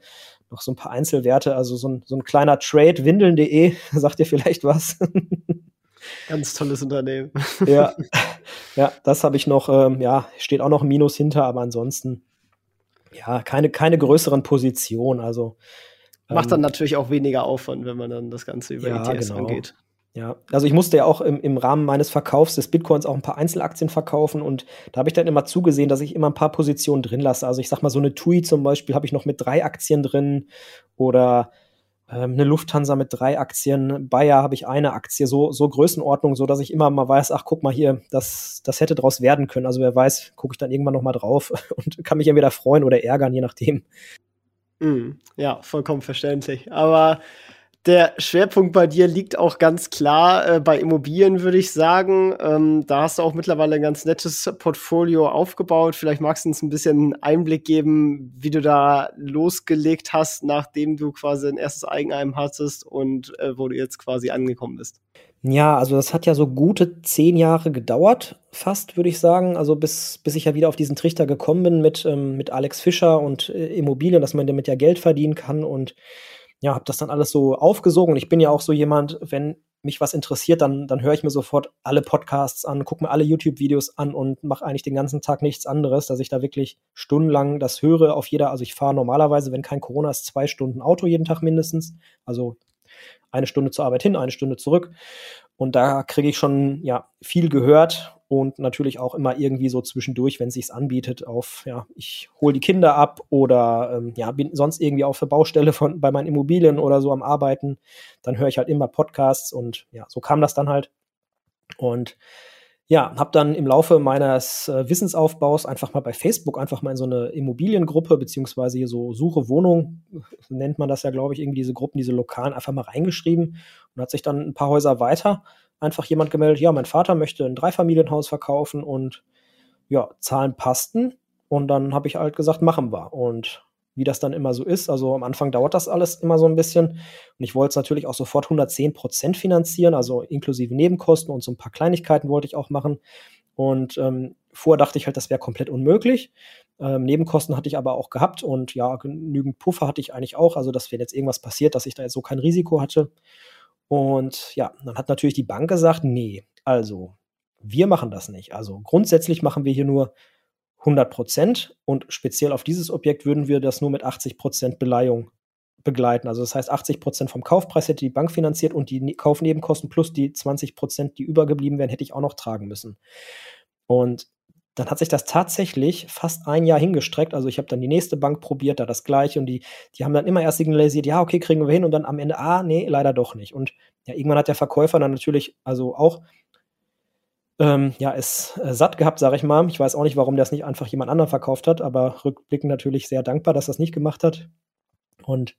noch so ein paar Einzelwerte, also so ein, so ein kleiner Trade, windeln.de, sagt ihr vielleicht was? Ganz tolles Unternehmen. ja, ja, das habe ich noch, ähm, ja, steht auch noch ein Minus hinter, aber ansonsten ja, keine, keine größeren Positionen. Also macht dann ähm, natürlich auch weniger Aufwand, wenn man dann das Ganze über ja, ETS genau. angeht. Ja, also ich musste ja auch im, im Rahmen meines Verkaufs des Bitcoins auch ein paar Einzelaktien verkaufen und da habe ich dann immer zugesehen, dass ich immer ein paar Positionen drin lasse. Also ich sag mal, so eine TUI zum Beispiel habe ich noch mit drei Aktien drin oder eine Lufthansa mit drei Aktien, Bayer habe ich eine Aktie, so, so Größenordnung, so dass ich immer mal weiß, ach guck mal hier, das, das hätte draus werden können. Also wer weiß, gucke ich dann irgendwann noch mal drauf und kann mich entweder freuen oder ärgern, je nachdem. Mm, ja, vollkommen verständlich. Aber der Schwerpunkt bei dir liegt auch ganz klar äh, bei Immobilien, würde ich sagen. Ähm, da hast du auch mittlerweile ein ganz nettes Portfolio aufgebaut. Vielleicht magst du uns ein bisschen Einblick geben, wie du da losgelegt hast, nachdem du quasi ein erstes Eigenheim hattest und äh, wo du jetzt quasi angekommen bist. Ja, also das hat ja so gute zehn Jahre gedauert, fast würde ich sagen. Also bis, bis ich ja wieder auf diesen Trichter gekommen bin mit, ähm, mit Alex Fischer und äh, Immobilien, dass man damit ja Geld verdienen kann und ja, habe das dann alles so aufgesogen. Ich bin ja auch so jemand, wenn mich was interessiert, dann, dann höre ich mir sofort alle Podcasts an, gucke mir alle YouTube-Videos an und mache eigentlich den ganzen Tag nichts anderes, dass ich da wirklich stundenlang das höre auf jeder. Also ich fahre normalerweise, wenn kein Corona ist, zwei Stunden Auto jeden Tag mindestens. Also eine Stunde zur Arbeit hin, eine Stunde zurück. Und da kriege ich schon ja viel gehört und natürlich auch immer irgendwie so zwischendurch, wenn es sich anbietet, auf ja, ich hole die Kinder ab oder ähm, ja, bin sonst irgendwie auf der Baustelle von bei meinen Immobilien oder so am Arbeiten, dann höre ich halt immer Podcasts und ja, so kam das dann halt. Und ja, habe dann im Laufe meines äh, Wissensaufbaus einfach mal bei Facebook einfach mal in so eine Immobiliengruppe beziehungsweise hier so Suche Wohnung nennt man das ja, glaube ich, irgendwie diese Gruppen, diese lokalen einfach mal reingeschrieben und hat sich dann ein paar Häuser weiter einfach jemand gemeldet, ja, mein Vater möchte ein Dreifamilienhaus verkaufen und ja, Zahlen passten und dann habe ich halt gesagt, machen wir und wie das dann immer so ist. Also am Anfang dauert das alles immer so ein bisschen. Und ich wollte es natürlich auch sofort 110 Prozent finanzieren, also inklusive Nebenkosten und so ein paar Kleinigkeiten wollte ich auch machen. Und ähm, vorher dachte ich halt, das wäre komplett unmöglich. Ähm, Nebenkosten hatte ich aber auch gehabt und ja, genügend Puffer hatte ich eigentlich auch. Also, dass wenn jetzt irgendwas passiert, dass ich da jetzt so kein Risiko hatte. Und ja, dann hat natürlich die Bank gesagt, nee, also wir machen das nicht. Also grundsätzlich machen wir hier nur 100 Prozent und speziell auf dieses Objekt würden wir das nur mit 80 Prozent Beleihung begleiten. Also das heißt, 80 Prozent vom Kaufpreis hätte die Bank finanziert und die ne-, Kaufnebenkosten plus die 20 Prozent, die übergeblieben wären, hätte ich auch noch tragen müssen. Und dann hat sich das tatsächlich fast ein Jahr hingestreckt. Also ich habe dann die nächste Bank probiert, da das gleiche und die, die haben dann immer erst signalisiert, ja, okay, kriegen wir hin und dann am Ende, ah, nee, leider doch nicht. Und ja, irgendwann hat der Verkäufer dann natürlich also auch ähm, ja, es äh, satt gehabt, sage ich mal. Ich weiß auch nicht, warum der es nicht einfach jemand anderen verkauft hat, aber rückblickend natürlich sehr dankbar, dass er es nicht gemacht hat. Und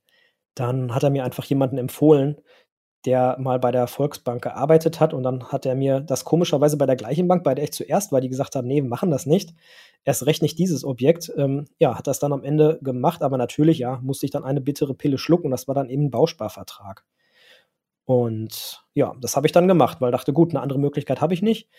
dann hat er mir einfach jemanden empfohlen, der mal bei der Volksbank gearbeitet hat und dann hat er mir das komischerweise bei der gleichen Bank, bei der ich zuerst war, die gesagt haben, nee, wir machen das nicht. Erst recht nicht dieses Objekt. Ähm, ja, hat das dann am Ende gemacht, aber natürlich, ja, musste ich dann eine bittere Pille schlucken. Das war dann eben ein Bausparvertrag. Und ja, das habe ich dann gemacht, weil dachte, gut, eine andere Möglichkeit habe ich nicht.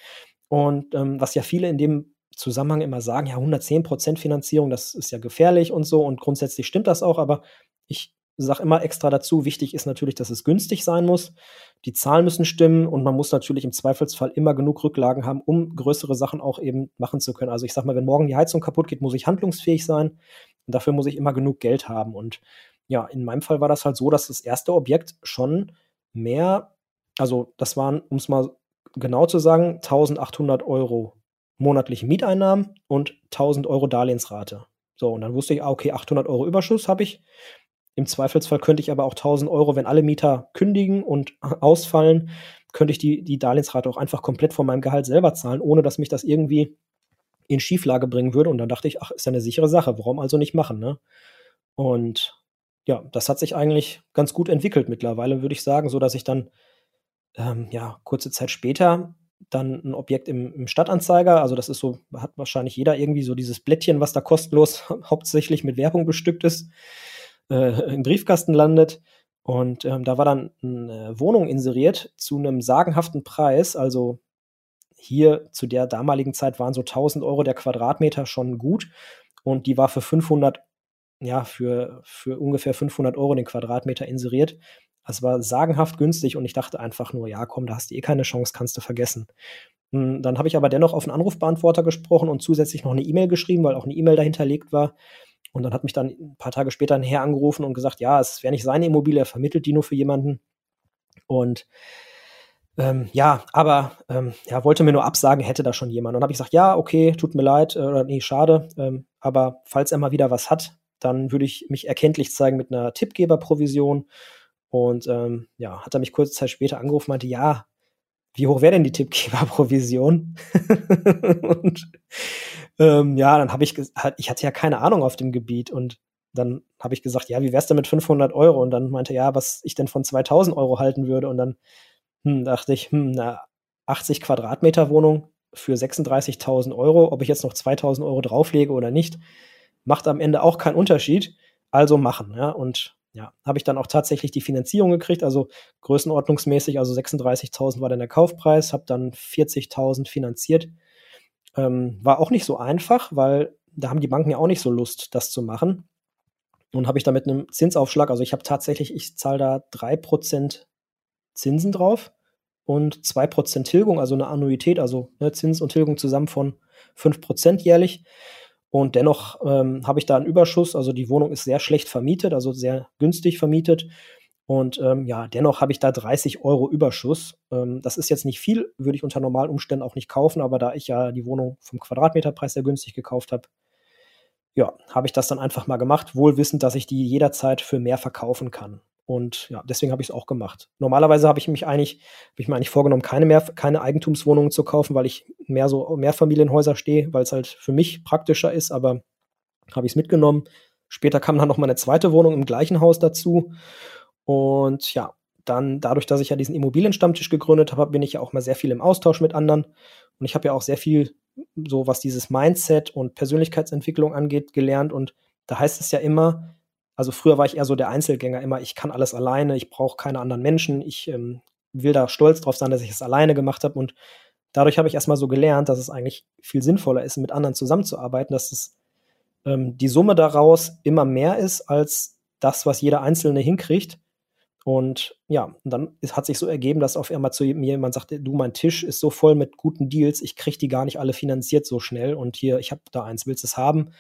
Und ähm, was ja viele in dem Zusammenhang immer sagen, ja, 110% Finanzierung, das ist ja gefährlich und so. Und grundsätzlich stimmt das auch, aber ich sage immer extra dazu, wichtig ist natürlich, dass es günstig sein muss. Die Zahlen müssen stimmen und man muss natürlich im Zweifelsfall immer genug Rücklagen haben, um größere Sachen auch eben machen zu können. Also ich sage mal, wenn morgen die Heizung kaputt geht, muss ich handlungsfähig sein. Und dafür muss ich immer genug Geld haben. Und ja, in meinem Fall war das halt so, dass das erste Objekt schon mehr, also das waren, um es mal genau zu sagen, 1800 Euro monatliche Mieteinnahmen und 1000 Euro Darlehensrate. So, und dann wusste ich, ah, okay, 800 Euro Überschuss habe ich. Im Zweifelsfall könnte ich aber auch 1000 Euro, wenn alle Mieter kündigen und ausfallen, könnte ich die, die Darlehensrate auch einfach komplett von meinem Gehalt selber zahlen, ohne dass mich das irgendwie in Schieflage bringen würde. Und dann dachte ich, ach, ist ja eine sichere Sache, warum also nicht machen, ne? Und ja, das hat sich eigentlich ganz gut entwickelt mittlerweile, würde ich sagen, so dass ich dann ähm, ja kurze Zeit später dann ein Objekt im, im, Stadtanzeiger, also das ist so, hat wahrscheinlich jeder irgendwie so dieses Blättchen, was da kostenlos hauptsächlich mit Werbung bestückt ist, äh, im Briefkasten landet. Und ähm, da war dann eine Wohnung inseriert zu einem sagenhaften Preis. Also hier zu der damaligen Zeit waren so 1000 Euro der Quadratmeter schon gut. Und die war für 500 ja, für, für ungefähr 500 Euro den Quadratmeter inseriert. Das war sagenhaft günstig und ich dachte einfach nur, ja, komm, da hast du eh keine Chance, kannst du vergessen. Hm, dann habe ich aber dennoch auf einen Anrufbeantworter gesprochen und zusätzlich noch eine E-Mail geschrieben, weil auch eine E-Mail dahinterlegt war. Und dann hat mich dann ein paar Tage später ein Herr angerufen und gesagt, ja, es wäre nicht seine Immobilie, er vermittelt die nur für jemanden. Und Ähm, ja, aber ähm, ja, wollte mir nur absagen, hätte da schon jemand. Und habe ich gesagt, ja, okay, tut mir leid, äh, oder nee, schade. Ähm, aber falls er mal wieder was hat, dann würde ich mich erkenntlich zeigen mit einer Tippgeberprovision. Und ähm, ja, hat er mich kurze Zeit später angerufen, meinte, ja, wie hoch wäre denn die Tippgeberprovision? und ähm, ja, dann habe ich, ich hatte ja keine Ahnung auf dem Gebiet und dann habe ich gesagt, ja, wie wär's denn mit 500 Euro? Und dann meinte er, ja, was ich denn von 2000 Euro halten würde. Und dann hm, dachte ich, hm, na, 80 Quadratmeter Wohnung für 36.000 Euro, ob ich jetzt noch 2000 Euro drauflege oder nicht, macht am Ende auch keinen Unterschied. Also machen, ja. Und ja, habe ich dann auch tatsächlich die Finanzierung gekriegt, also größenordnungsmäßig, also 36.000 war dann der Kaufpreis, habe dann 40.000 finanziert. Ähm, war auch nicht so einfach, weil da haben die Banken ja auch nicht so Lust, das zu machen. Und habe ich da mit einem Zinsaufschlag, also ich habe tatsächlich, ich zahle da 3% Zinsen drauf und 2% Tilgung, also eine Annuität, also ne, Zins und Tilgung zusammen von 5% jährlich. Und dennoch ähm, habe ich da einen Überschuss. Also die Wohnung ist sehr schlecht vermietet, also sehr günstig vermietet. Und ähm, ja, dennoch habe ich da 30 Euro Überschuss. Ähm, das ist jetzt nicht viel, würde ich unter normalen Umständen auch nicht kaufen, aber da ich ja die Wohnung vom Quadratmeterpreis sehr günstig gekauft habe, ja, habe ich das dann einfach mal gemacht, wohl wissend, dass ich die jederzeit für mehr verkaufen kann. Und ja, deswegen habe ich es auch gemacht. Normalerweise habe ich mich eigentlich, habe ich mir eigentlich vorgenommen, keine mehr, keine Eigentumswohnungen zu kaufen, weil ich mehr so Mehrfamilienhäuser stehe, weil es halt für mich praktischer ist, aber habe ich es mitgenommen. Später kam dann noch mal eine zweite Wohnung im gleichen Haus dazu. Und ja, dann dadurch, dass ich ja diesen Immobilienstammtisch gegründet habe, bin ich ja auch mal sehr viel im Austausch mit anderen. Und ich habe ja auch sehr viel, so was dieses Mindset und Persönlichkeitsentwicklung angeht, gelernt. Und da heißt es ja immer, also früher war ich eher so der Einzelgänger, immer ich kann alles alleine, ich brauche keine anderen Menschen, ich ähm, will da stolz drauf sein, dass ich es alleine gemacht habe und dadurch habe ich erstmal so gelernt, dass es eigentlich viel sinnvoller ist, mit anderen zusammenzuarbeiten, dass es ähm, die Summe daraus immer mehr ist als das, was jeder Einzelne hinkriegt. Und ja, dann ist, hat sich so ergeben, dass auf einmal zu mir jemand sagt, du, mein Tisch ist so voll mit guten Deals, ich kriege die gar nicht alle finanziert so schnell und hier, ich habe da eins, willst du es haben?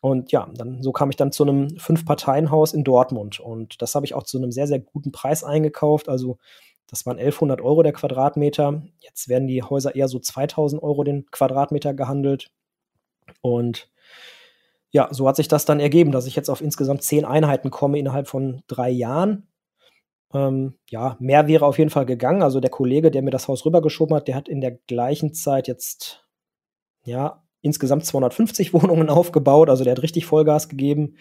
Und ja, dann so kam ich dann zu einem Fünf-Parteien-Haus in Dortmund. Und das habe ich auch zu einem sehr, sehr guten Preis eingekauft. Also das waren 1100 Euro der Quadratmeter. Jetzt werden die Häuser eher so 2000 Euro den Quadratmeter gehandelt. Und ja, so hat sich das dann ergeben, dass ich jetzt auf insgesamt zehn Einheiten komme innerhalb von drei Jahren. Ähm, ja, mehr wäre auf jeden Fall gegangen. Also der Kollege, der mir das Haus rübergeschoben hat, der hat in der gleichen Zeit jetzt ja insgesamt 250 Wohnungen aufgebaut, also der hat richtig Vollgas gegeben.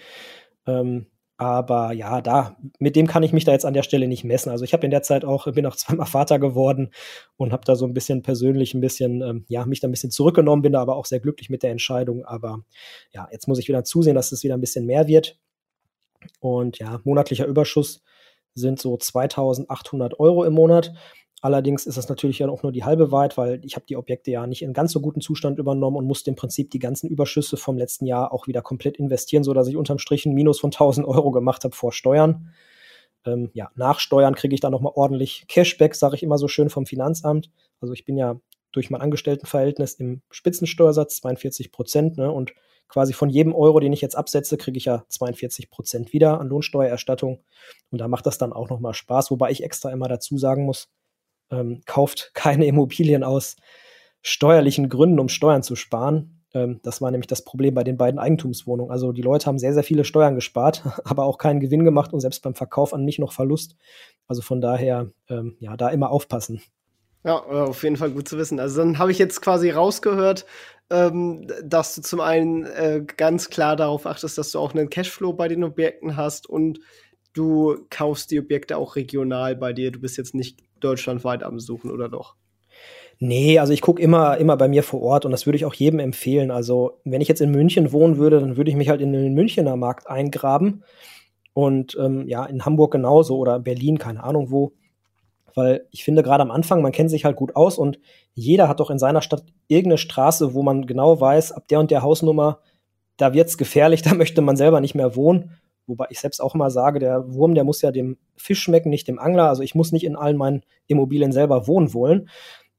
Ähm, aber ja, da, mit dem kann ich mich da jetzt an der Stelle nicht messen. Also ich habe in der Zeit auch, bin auch zweimal Vater geworden und habe da so ein bisschen persönlich ein bisschen, ähm, ja, mich da ein bisschen zurückgenommen, bin da aber auch sehr glücklich mit der Entscheidung. Aber ja, jetzt muss ich wieder zusehen, dass es wieder ein bisschen mehr wird. Und ja, monatlicher Überschuss sind so 2800 Euro im Monat. Allerdings ist das natürlich ja auch nur die halbe Wahrheit, weil ich habe die Objekte ja nicht in ganz so guten Zustand übernommen und musste im Prinzip die ganzen Überschüsse vom letzten Jahr auch wieder komplett investieren, sodass ich unterm Strich ein Minus von 1000 Euro gemacht habe vor Steuern. Ähm, ja, nach Steuern kriege ich dann nochmal ordentlich Cashback, sage ich immer so schön vom Finanzamt. Also ich bin ja durch mein Angestelltenverhältnis im Spitzensteuersatz 42 Prozent ne, und quasi von jedem Euro, den ich jetzt absetze, kriege ich ja 42 Prozent wieder an Lohnsteuererstattung. Und da macht das dann auch nochmal Spaß, wobei ich extra immer dazu sagen muss, ähm, kauft keine Immobilien aus steuerlichen Gründen, um Steuern zu sparen. Ähm, das war nämlich das Problem bei den beiden Eigentumswohnungen. Also die Leute haben sehr, sehr viele Steuern gespart, aber auch keinen Gewinn gemacht und selbst beim Verkauf an mich noch Verlust. Also von daher, ähm, ja, da immer aufpassen. Ja, äh, auf jeden Fall gut zu wissen. Also dann habe ich jetzt quasi rausgehört, ähm, dass du zum einen äh, ganz klar darauf achtest, dass du auch einen Cashflow bei den Objekten hast und du kaufst die Objekte auch regional bei dir. Du bist jetzt nicht deutschlandweit am Suchen, oder doch? Nee, also ich gucke immer, immer bei mir vor Ort und das würde ich auch jedem empfehlen. Also, wenn ich jetzt in München wohnen würde, dann würde ich mich halt in den Münchener Markt eingraben. Und ähm, ja, in Hamburg genauso oder Berlin, keine Ahnung wo. Weil ich finde, gerade am Anfang, man kennt sich halt gut aus und jeder hat doch in seiner Stadt irgendeine Straße, wo man genau weiß, ab der und der Hausnummer, da wird es gefährlich, da möchte man selber nicht mehr wohnen. Wobei ich selbst auch immer sage, der Wurm, der muss ja dem Fisch schmecken, nicht dem Angler. Also ich muss nicht in allen meinen Immobilien selber wohnen wollen.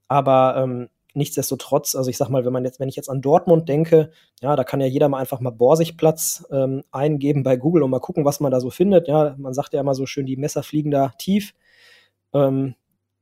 Aber ähm, nichtsdestotrotz, also ich sag mal, wenn man jetzt, wenn ich jetzt an Dortmund denke, ja, da kann ja jeder mal einfach mal Borsigplatz ähm, eingeben bei Google und mal gucken, was man da so findet. Ja, man sagt ja immer so schön, die Messer fliegen da tief. Ähm,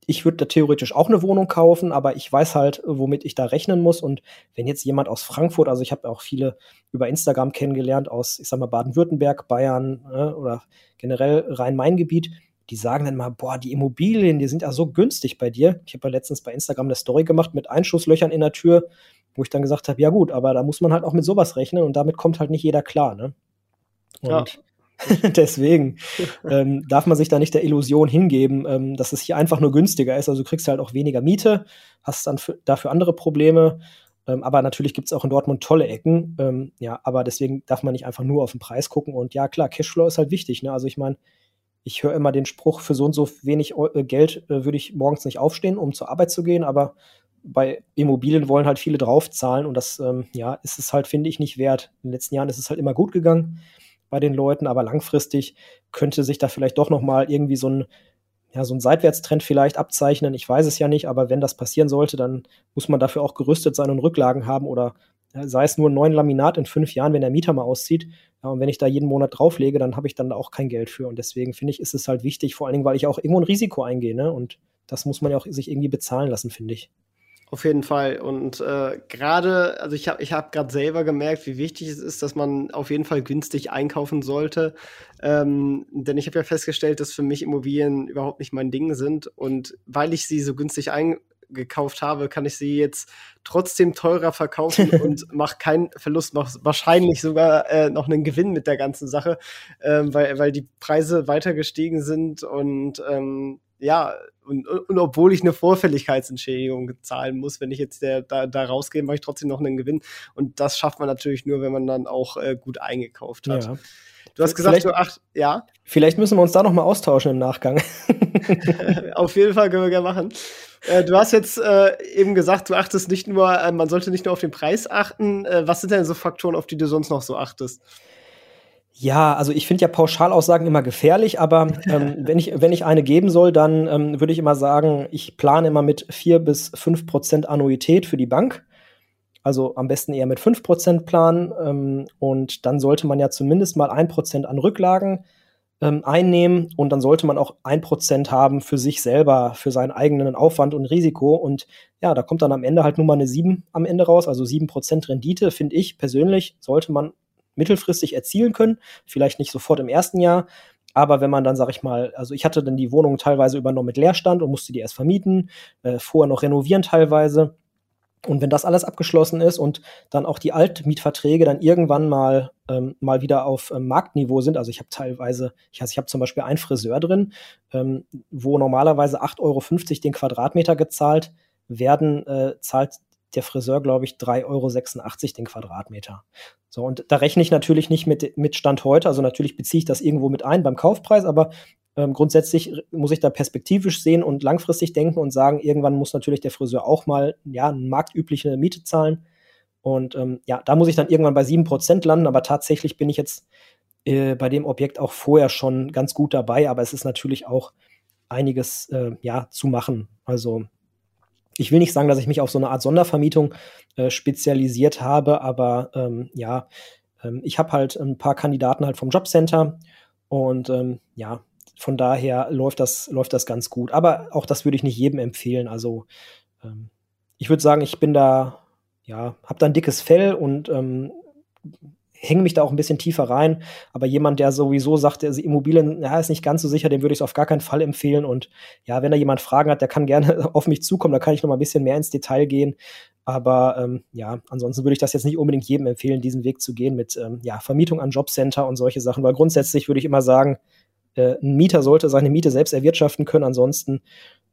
ich würde da theoretisch auch eine Wohnung kaufen, aber ich weiß halt, womit ich da rechnen muss. Und wenn jetzt jemand aus Frankfurt, also ich habe auch viele über Instagram kennengelernt aus, ich sag mal, Baden-Württemberg, Bayern äh, oder generell Rhein-Main-Gebiet, die sagen dann mal, boah, die Immobilien, die sind ja so günstig bei dir. Ich habe ja letztens bei Instagram eine Story gemacht mit Einschusslöchern in der Tür, wo ich dann gesagt habe, ja gut, aber da muss man halt auch mit sowas rechnen und damit kommt halt nicht jeder klar, ne? Und ja. Deswegen ähm, darf man sich da nicht der Illusion hingeben, ähm, dass es hier einfach nur günstiger ist. Also du kriegst halt auch weniger Miete, hast dann dafür andere Probleme. Ähm, aber natürlich gibt es auch in Dortmund tolle Ecken. Ähm, ja, aber deswegen darf man nicht einfach nur auf den Preis gucken. Und ja, klar, Cashflow ist halt wichtig. Ne? Also ich meine, ich höre immer den Spruch, für so und so wenig äh, Geld äh, würde ich morgens nicht aufstehen, um zur Arbeit zu gehen, aber bei Immobilien wollen halt viele draufzahlen und das, ähm, ja, ist es halt, finde ich, nicht wert. In den letzten Jahren ist es halt immer gut gegangen bei den Leuten, aber langfristig könnte sich da vielleicht doch noch mal irgendwie so ein ja, so ein Seitwärtstrend vielleicht abzeichnen. Ich weiß es ja nicht, aber wenn das passieren sollte, dann muss man dafür auch gerüstet sein und Rücklagen haben oder sei es nur ein neuen Laminat in fünf Jahren, wenn der Mieter mal auszieht. Ja, und wenn ich da jeden Monat drauflege, dann habe ich dann auch kein Geld für. Und deswegen finde ich, ist es halt wichtig, vor allen Dingen, weil ich auch irgendwo ein Risiko eingehe. Ne? Und das muss man ja auch sich irgendwie bezahlen lassen, finde ich. Auf jeden Fall. Und äh, gerade, also ich habe ich hab gerade selber gemerkt, wie wichtig es ist, dass man auf jeden Fall günstig einkaufen sollte. Ähm, denn ich habe ja festgestellt, dass für mich Immobilien überhaupt nicht mein Ding sind. Und weil ich sie so günstig eingekauft habe, kann ich sie jetzt trotzdem teurer verkaufen und mache keinen Verlust, mache wahrscheinlich sogar äh, noch einen Gewinn mit der ganzen Sache, ähm, weil, weil die Preise weiter gestiegen sind und ähm, ja, und, und obwohl ich eine Vorfälligkeitsentschädigung zahlen muss, wenn ich jetzt der, da, da rausgehe, mache ich trotzdem noch einen Gewinn. Und das schafft man natürlich nur, wenn man dann auch äh, gut eingekauft hat. Ja. Du hast gesagt, vielleicht, du acht, ja. Vielleicht müssen wir uns da noch mal austauschen im Nachgang. Auf jeden Fall können wir gerne machen. Äh, du hast jetzt äh, eben gesagt, du achtest nicht nur, äh, man sollte nicht nur auf den Preis achten. Äh, was sind denn so Faktoren, auf die du sonst noch so achtest? Ja, also ich finde ja Pauschalaussagen immer gefährlich, aber ähm, wenn, ich, wenn ich eine geben soll, dann ähm, würde ich immer sagen, ich plane immer mit vier bis fünf Prozent Annuität für die Bank. Also am besten eher mit fünf Prozent planen. Ähm, und dann sollte man ja zumindest mal ein Prozent an Rücklagen ähm, einnehmen und dann sollte man auch ein Prozent haben für sich selber, für seinen eigenen Aufwand und Risiko. Und ja, da kommt dann am Ende halt nur mal eine sieben am Ende raus, also sieben Prozent Rendite, finde ich persönlich, sollte man mittelfristig erzielen können. Vielleicht nicht sofort im ersten Jahr, aber wenn man dann, sag ich mal, also ich hatte dann die Wohnung teilweise übernommen mit Leerstand und musste die erst vermieten, äh, vorher noch renovieren teilweise. Und wenn das alles abgeschlossen ist und dann auch die Altmietverträge dann irgendwann mal ähm, mal wieder auf ähm, Marktniveau sind, also ich habe teilweise, ich, ich habe zum Beispiel einen Friseur drin, ähm, wo normalerweise 8,50 Euro den Quadratmeter gezahlt werden, äh, zahlt der Friseur, glaube ich, 3,86 Euro den Quadratmeter. So, und da rechne ich natürlich nicht mit, mit Stand heute. Also natürlich beziehe ich das irgendwo mit ein beim Kaufpreis, aber ähm, grundsätzlich muss ich da perspektivisch sehen und langfristig denken und sagen, irgendwann muss natürlich der Friseur auch mal ja, eine marktübliche Miete zahlen. Und ähm, ja, da muss ich dann irgendwann bei 7% landen, aber tatsächlich bin ich jetzt äh, bei dem Objekt auch vorher schon ganz gut dabei, aber es ist natürlich auch einiges äh, ja, zu machen. Also ich will nicht sagen, dass ich mich auf so eine Art Sondervermietung äh, spezialisiert habe, aber ähm, ja, ähm, ich habe halt ein paar Kandidaten halt vom Jobcenter und ähm, ja, von daher läuft das, läuft das ganz gut. Aber auch das würde ich nicht jedem empfehlen. Also ähm, ich würde sagen, ich bin da, ja, habe da ein dickes Fell und ähm, hänge mich da auch ein bisschen tiefer rein. Aber jemand, der sowieso sagt, der Immobilien, ja, ist nicht ganz so sicher, dem würde ich es auf gar keinen Fall empfehlen. Und ja, wenn da jemand Fragen hat, der kann gerne auf mich zukommen, da kann ich noch mal ein bisschen mehr ins Detail gehen. Aber ähm, ja, ansonsten würde ich das jetzt nicht unbedingt jedem empfehlen, diesen Weg zu gehen mit ähm, ja, Vermietung an Jobcenter und solche Sachen, weil grundsätzlich würde ich immer sagen, äh, ein Mieter sollte seine Miete selbst erwirtschaften können. Ansonsten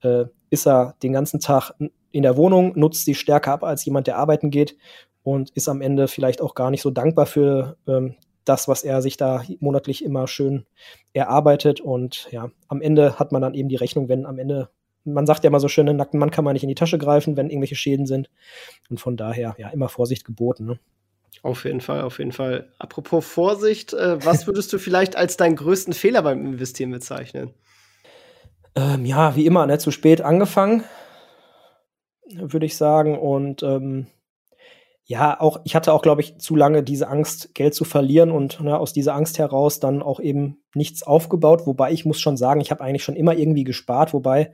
äh, ist er den ganzen Tag in der Wohnung, nutzt sie stärker ab als jemand, der arbeiten geht und ist am Ende vielleicht auch gar nicht so dankbar für ähm, das, was er sich da monatlich immer schön erarbeitet. Und ja, am Ende hat man dann eben die Rechnung, wenn am Ende, man sagt ja immer so schön, einen nackten Mann kann man nicht in die Tasche greifen, wenn irgendwelche Schäden sind. Und von daher, ja, immer Vorsicht geboten. Ne? Auf jeden Fall, auf jeden Fall. Apropos Vorsicht, äh, was würdest du vielleicht als deinen größten Fehler beim Investieren bezeichnen? Ähm, ja, wie immer, ne, zu spät angefangen, würde ich sagen. Und ähm, ja, auch, ich hatte auch, glaube ich, zu lange diese Angst, Geld zu verlieren und ne, aus dieser Angst heraus dann auch eben nichts aufgebaut. Wobei ich muss schon sagen, ich habe eigentlich schon immer irgendwie gespart, wobei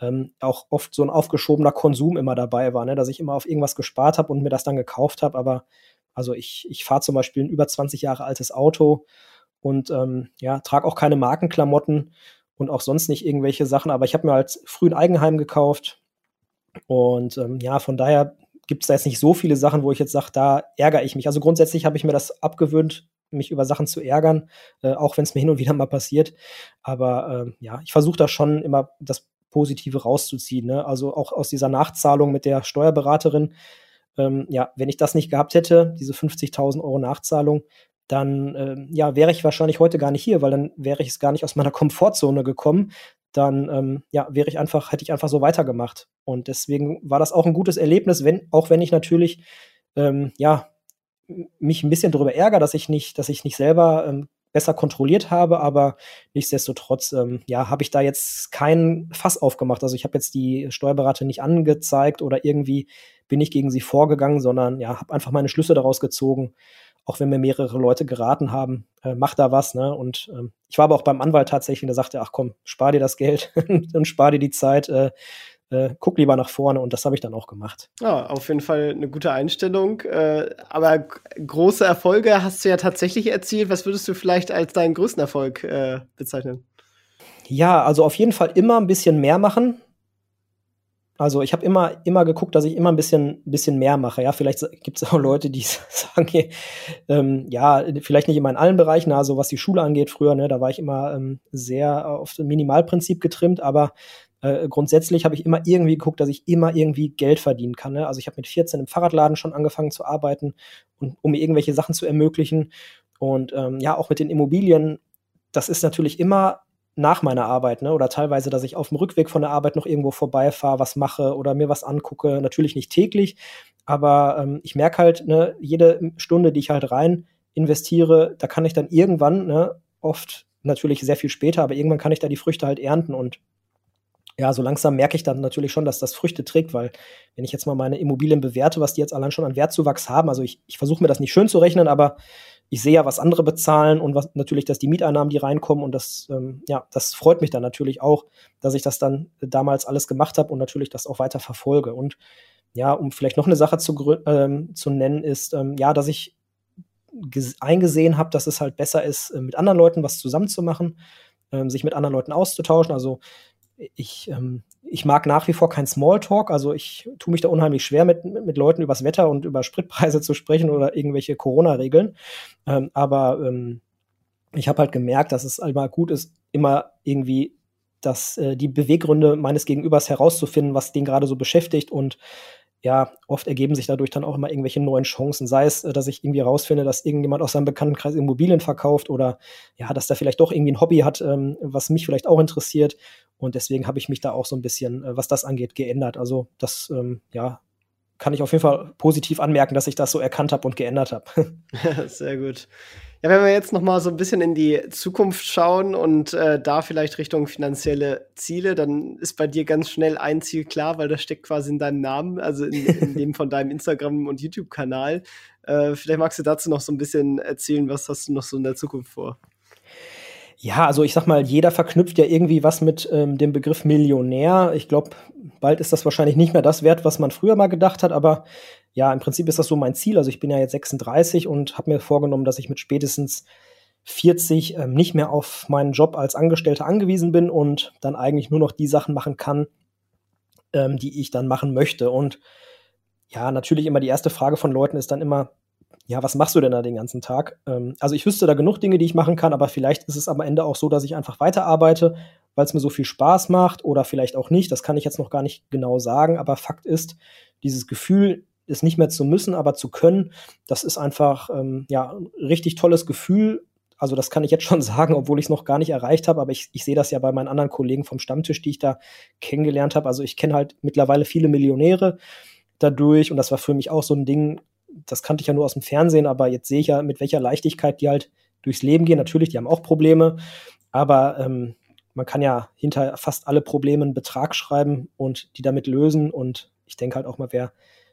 ähm, auch oft so ein aufgeschobener Konsum immer dabei war, ne? dass ich immer auf irgendwas gespart habe und mir das dann gekauft habe. Aber also ich, ich fahre zum Beispiel ein über 20 Jahre altes Auto und ähm, ja, trage auch keine Markenklamotten und auch sonst nicht irgendwelche Sachen. Aber ich habe mir halt früh ein Eigenheim gekauft. Und ähm, ja, von daher gibt es da jetzt nicht so viele Sachen, wo ich jetzt sage, da ärgere ich mich. Also grundsätzlich habe ich mir das abgewöhnt, mich über Sachen zu ärgern, äh, auch wenn es mir hin und wieder mal passiert. Aber äh, ja, ich versuche da schon immer das Positive rauszuziehen. Ne? Also auch aus dieser Nachzahlung mit der Steuerberaterin. Ähm, ja, wenn ich das nicht gehabt hätte, diese 50.000 Euro Nachzahlung, dann äh, ja, wäre ich wahrscheinlich heute gar nicht hier, weil dann wäre ich es gar nicht aus meiner Komfortzone gekommen. Dann ähm, ja, wäre ich einfach, hätte ich einfach so weitergemacht. Und deswegen war das auch ein gutes Erlebnis, wenn, auch wenn ich natürlich ähm, ja, mich ein bisschen darüber ärgere, dass ich nicht, dass ich nicht selber ähm, besser kontrolliert habe, aber nichtsdestotrotz, ähm, ja, habe ich da jetzt keinen Fass aufgemacht. Also ich habe jetzt die Steuerberater nicht angezeigt oder irgendwie bin ich gegen sie vorgegangen, sondern ja, habe einfach meine Schlüsse daraus gezogen auch wenn mir mehrere Leute geraten haben, äh, mach da was, ne? Und ähm, ich war aber auch beim Anwalt tatsächlich, der sagte, ach komm, spar dir das Geld und spar dir die Zeit, äh, äh, guck lieber nach vorne und das habe ich dann auch gemacht. Ja, auf jeden Fall eine gute Einstellung. Äh, aber große Erfolge hast du ja tatsächlich erzielt. Was würdest du vielleicht als deinen größten Erfolg äh, bezeichnen? Ja, also auf jeden Fall immer ein bisschen mehr machen. Also ich habe immer, immer geguckt, dass ich immer ein bisschen, bisschen mehr mache. Ja, vielleicht gibt es auch Leute, die sagen, ähm, ja, vielleicht nicht immer in allen Bereichen, also was die Schule angeht früher, ne, da war ich immer ähm, sehr auf Minimalprinzip getrimmt, aber äh, grundsätzlich habe ich immer irgendwie geguckt, dass ich immer irgendwie Geld verdienen kann. Ne? Also ich habe mit 14 im Fahrradladen schon angefangen zu arbeiten, und, um mir irgendwelche Sachen zu ermöglichen. Und ähm, ja, auch mit den Immobilien, das ist natürlich immer nach meiner Arbeit, ne? Oder teilweise, dass ich auf dem Rückweg von der Arbeit noch irgendwo vorbeifahre, was mache oder mir was angucke. Natürlich nicht täglich, aber ähm, ich merke halt, ne, jede Stunde, die ich halt rein investiere, da kann ich dann irgendwann, ne, oft natürlich sehr viel später, aber irgendwann kann ich da die Früchte halt ernten und ja, so langsam merke ich dann natürlich schon, dass das Früchte trägt, weil wenn ich jetzt mal meine Immobilien bewerte, was die jetzt allein schon an Wertzuwachs haben, also ich, ich versuche mir das nicht schön zu rechnen, aber ich sehe ja, was andere bezahlen und was natürlich, dass die Mieteinnahmen, die reinkommen und das, ähm, ja, das freut mich dann natürlich auch, dass ich das dann damals alles gemacht habe und natürlich das auch weiter verfolge. Und ja, um vielleicht noch eine Sache zu, ähm, zu nennen, ist, ähm, ja, dass ich eingesehen habe, dass es halt besser ist, äh, mit anderen Leuten was zusammenzumachen, ähm, sich mit anderen Leuten auszutauschen. Also ich, ähm, ich mag nach wie vor kein Smalltalk, also ich tue mich da unheimlich schwer, mit, mit Leuten übers Wetter und über Spritpreise zu sprechen oder irgendwelche Corona-Regeln. Ähm, aber ähm, ich habe halt gemerkt, dass es einmal gut ist, immer irgendwie das, äh, die Beweggründe meines Gegenübers herauszufinden, was den gerade so beschäftigt und ja, oft ergeben sich dadurch dann auch immer irgendwelche neuen Chancen. Sei es, äh, dass ich irgendwie rausfinde, dass irgendjemand aus seinem Bekanntenkreis Immobilien verkauft oder ja, dass der vielleicht doch irgendwie ein Hobby hat, ähm, was mich vielleicht auch interessiert. Und deswegen habe ich mich da auch so ein bisschen, äh, was das angeht, geändert. Also das, ähm, ja, kann ich auf jeden Fall positiv anmerken, dass ich das so erkannt habe und geändert habe. Sehr gut. Ja, wenn wir jetzt noch mal so ein bisschen in die Zukunft schauen und äh, da vielleicht Richtung finanzielle Ziele, dann ist bei dir ganz schnell ein Ziel klar, weil das steckt quasi in deinem Namen, also in, in dem von deinem Instagram- und YouTube-Kanal. Äh, vielleicht magst du dazu noch so ein bisschen erzählen, was hast du noch so in der Zukunft vor? Ja, also ich sag mal, jeder verknüpft ja irgendwie was mit ähm, dem Begriff Millionär. Ich glaube, bald ist das wahrscheinlich nicht mehr das wert, was man früher mal gedacht hat, aber ja, im Prinzip ist das so mein Ziel. Also ich bin ja jetzt 36 und habe mir vorgenommen, dass ich mit spätestens 40 ähm, nicht mehr auf meinen Job als Angestellter angewiesen bin und dann eigentlich nur noch die Sachen machen kann, ähm, die ich dann machen möchte. Und ja, natürlich immer die erste Frage von Leuten ist dann immer, ja, was machst du denn da den ganzen Tag? Ähm, also ich wüsste da genug Dinge, die ich machen kann, aber vielleicht ist es am Ende auch so, dass ich einfach weiterarbeite, weil es mir so viel Spaß macht oder vielleicht auch nicht. Das kann ich jetzt noch gar nicht genau sagen, aber Fakt ist, dieses Gefühl, es nicht mehr zu müssen, aber zu können, das ist einfach ähm, ja richtig tolles Gefühl. Also das kann ich jetzt schon sagen, obwohl ich es noch gar nicht erreicht habe, aber ich, ich sehe das ja bei meinen anderen Kollegen vom Stammtisch, die ich da kennengelernt habe. Also ich kenne halt mittlerweile viele Millionäre dadurch und das war für mich auch so ein Ding, das kannte ich ja nur aus dem Fernsehen, aber jetzt sehe ich ja, mit welcher Leichtigkeit die halt durchs Leben gehen. Natürlich, die haben auch Probleme, aber ähm, man kann ja hinter fast alle Probleme einen Betrag schreiben und die damit lösen. Und ich denke halt auch mal, wer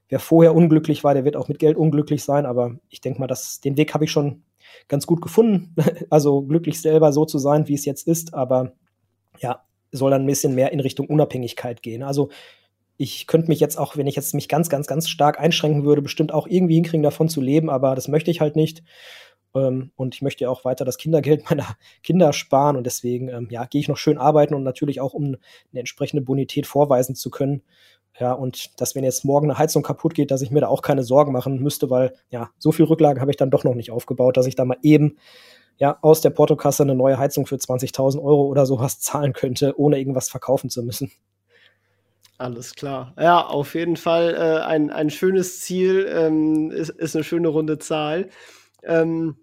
wer vorher unglücklich war, der wird auch mit Geld unglücklich sein. Aber ich denke mal, dass den Weg habe ich schon ganz gut gefunden. also glücklich selber so zu sein, wie es jetzt ist. Aber ja, soll dann ein bisschen mehr in Richtung Unabhängigkeit gehen. Also ich könnte mich jetzt auch, wenn ich jetzt mich ganz, ganz, ganz stark einschränken würde, bestimmt auch irgendwie hinkriegen, davon zu leben, aber das möchte ich halt nicht. Ähm, und ich möchte ja auch weiter das Kindergeld meiner Kinder sparen und deswegen, ähm, ja, gehe ich noch schön arbeiten und natürlich auch, um eine entsprechende Bonität vorweisen zu können. Ja, und dass wenn jetzt morgen eine Heizung kaputt geht, dass ich mir da auch keine Sorgen machen müsste, weil ja, so viel Rücklagen habe ich dann doch noch nicht aufgebaut, dass ich da mal eben ja, aus der Portokasse eine neue Heizung für 20.000 Euro oder sowas zahlen könnte, ohne irgendwas verkaufen zu müssen. Alles klar. Ja, auf jeden Fall äh, ein, ein schönes Ziel, ähm, ist, ist eine schöne runde Zahl. Ähm,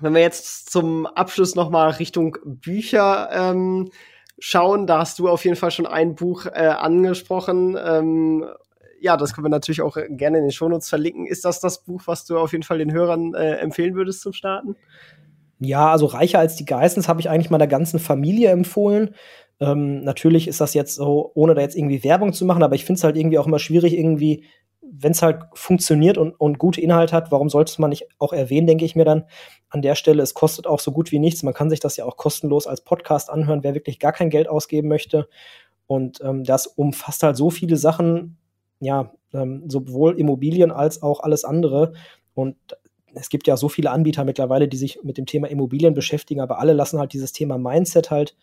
wenn wir jetzt zum Abschluss noch mal Richtung Bücher ähm, schauen, da hast du auf jeden Fall schon ein Buch äh, angesprochen. Ähm, ja, das können wir natürlich auch gerne in den Shownotes verlinken. Ist das das Buch, was du auf jeden Fall den Hörern äh, empfehlen würdest zum Starten? Ja, also reicher als die Geissens habe ich eigentlich meiner ganzen Familie empfohlen. Ähm, natürlich ist das jetzt so, ohne da jetzt irgendwie Werbung zu machen, aber ich finde es halt irgendwie auch immer schwierig, irgendwie, wenn es halt funktioniert und, und gute Inhalt hat, warum sollte man nicht auch erwähnen, denke ich mir dann an der Stelle. Es kostet auch so gut wie nichts. Man kann sich das ja auch kostenlos als Podcast anhören, wer wirklich gar kein Geld ausgeben möchte. Und ähm, das umfasst halt so viele Sachen, ja, ähm, sowohl Immobilien als auch alles andere. Und es gibt ja so viele Anbieter mittlerweile, die sich mit dem Thema Immobilien beschäftigen, aber alle lassen halt dieses Thema Mindset halt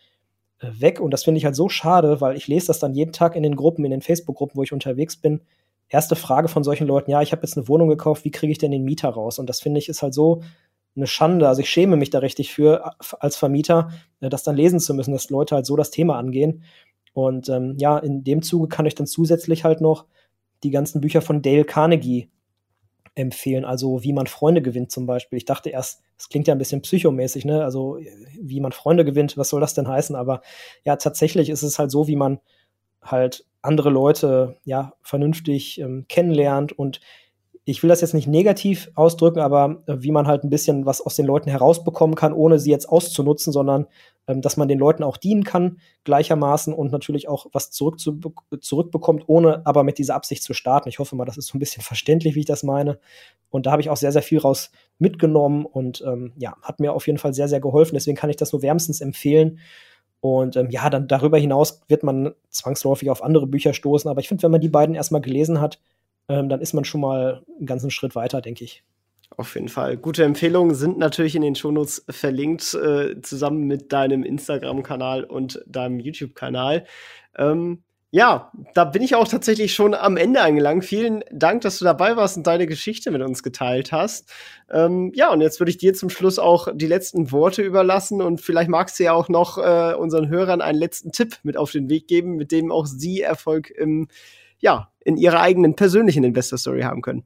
weg. Und das finde ich halt so schade, weil ich lese das dann jeden Tag in den Gruppen, in den Facebook-Gruppen, wo ich unterwegs bin. Erste Frage von solchen Leuten, ja, ich habe jetzt eine Wohnung gekauft, wie kriege ich denn den Mieter raus? Und das finde ich ist halt so eine Schande. Also ich schäme mich da richtig für, als Vermieter, äh, das dann lesen zu müssen, dass Leute halt so das Thema angehen. Und ähm, ja, in dem Zuge kann ich dann zusätzlich halt noch die ganzen Bücher von Dale Carnegie empfehlen. Also wie man Freunde gewinnt zum Beispiel. Ich dachte erst, das klingt ja ein bisschen psychomäßig, ne? Also wie man Freunde gewinnt, was soll das denn heißen? Aber ja, tatsächlich ist es halt so, wie man halt andere Leute ja vernünftig ähm, kennenlernt und ich will das jetzt nicht negativ ausdrücken, aber äh, wie man halt ein bisschen was aus den Leuten herausbekommen kann, ohne sie jetzt auszunutzen, sondern ähm, dass man den Leuten auch dienen kann, gleichermaßen und natürlich auch was zurück zu, zurückbekommt, ohne aber mit dieser Absicht zu starten. Ich hoffe mal, das ist so ein bisschen verständlich, wie ich das meine. Und da habe ich auch sehr, sehr viel raus mitgenommen und ähm, ja, hat mir auf jeden Fall sehr, sehr geholfen. Deswegen kann ich das nur wärmstens empfehlen. Und ähm, ja, dann darüber hinaus wird man zwangsläufig auf andere Bücher stoßen. Aber ich finde, wenn man die beiden erstmal gelesen hat, ähm, dann ist man schon mal einen ganzen Schritt weiter, denke ich. Auf jeden Fall. Gute Empfehlungen sind natürlich in den Shownotes verlinkt, äh, zusammen mit deinem Instagram-Kanal und deinem YouTube-Kanal. Ähm, ja, da bin ich auch tatsächlich schon am Ende angelangt. Vielen Dank, dass du dabei warst und deine Geschichte mit uns geteilt hast. Ähm, ja, und jetzt würde ich dir zum Schluss auch die letzten Worte überlassen und vielleicht magst du ja auch noch äh, unseren Hörern einen letzten Tipp mit auf den Weg geben, mit dem auch sie Erfolg im ja, in ihrer eigenen persönlichen Investor-Story haben können.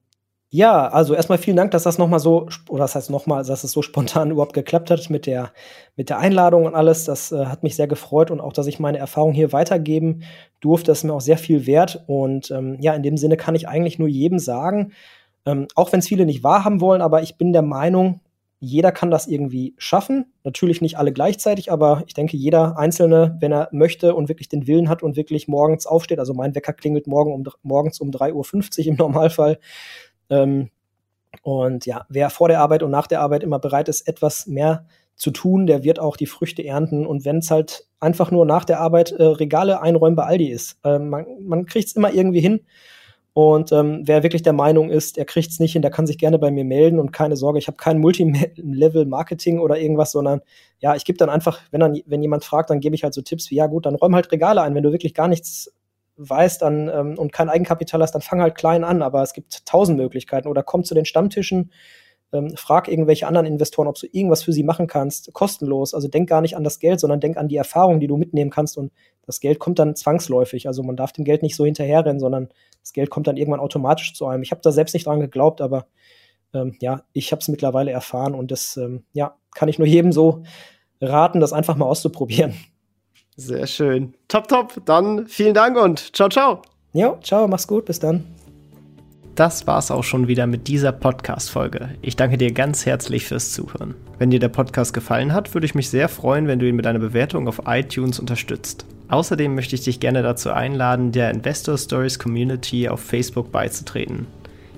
Ja, also erstmal vielen Dank, dass das nochmal so, oder das heißt nochmal, dass es so spontan überhaupt geklappt hat mit der, mit der Einladung und alles. Das äh, hat mich sehr gefreut und auch, dass ich meine Erfahrung hier weitergeben durfte, das ist mir auch sehr viel wert. Und ähm, ja, in dem Sinne kann ich eigentlich nur jedem sagen, ähm, auch wenn es viele nicht wahrhaben wollen, aber ich bin der Meinung, jeder kann das irgendwie schaffen. Natürlich nicht alle gleichzeitig, aber ich denke, jeder Einzelne, wenn er möchte und wirklich den Willen hat und wirklich morgens aufsteht, also mein Wecker klingelt morgen um, morgens um 3.50 Uhr im Normalfall. Ähm, und ja, wer vor der Arbeit und nach der Arbeit immer bereit ist, etwas mehr zu tun, der wird auch die Früchte ernten. Und wenn es halt einfach nur nach der Arbeit äh, Regale einräumen bei Aldi ist, äh, man, man kriegt es immer irgendwie hin. Und ähm, wer wirklich der Meinung ist, er kriegt es nicht hin, der kann sich gerne bei mir melden und keine Sorge, ich habe kein Multilevel-Marketing oder irgendwas, sondern ja, ich gebe dann einfach, wenn dann, wenn jemand fragt, dann gebe ich halt so Tipps wie, ja gut, dann räum halt Regale ein. Wenn du wirklich gar nichts weißt dann ähm, und kein Eigenkapital hast, dann fang halt klein an, aber es gibt tausend Möglichkeiten. Oder komm zu den Stammtischen, ähm, frag irgendwelche anderen Investoren, ob du irgendwas für sie machen kannst, kostenlos. Also denk gar nicht an das Geld, sondern denk an die Erfahrung, die du mitnehmen kannst und das Geld kommt dann zwangsläufig. Also man darf dem Geld nicht so hinterherrennen, sondern das Geld kommt dann irgendwann automatisch zu einem. Ich habe da selbst nicht dran geglaubt, aber ähm, ja, ich habe es mittlerweile erfahren und das ähm, ja, kann ich nur jedem so raten, das einfach mal auszuprobieren. Sehr schön. Top, top. Dann vielen Dank und ciao, ciao. Jo, ciao, mach's gut, bis dann. Das war's auch schon wieder mit dieser Podcast-Folge. Ich danke dir ganz herzlich fürs Zuhören. Wenn dir der Podcast gefallen hat, würde ich mich sehr freuen, wenn du ihn mit einer Bewertung auf iTunes unterstützt. Außerdem möchte ich dich gerne dazu einladen, der Investor Stories Community auf Facebook beizutreten.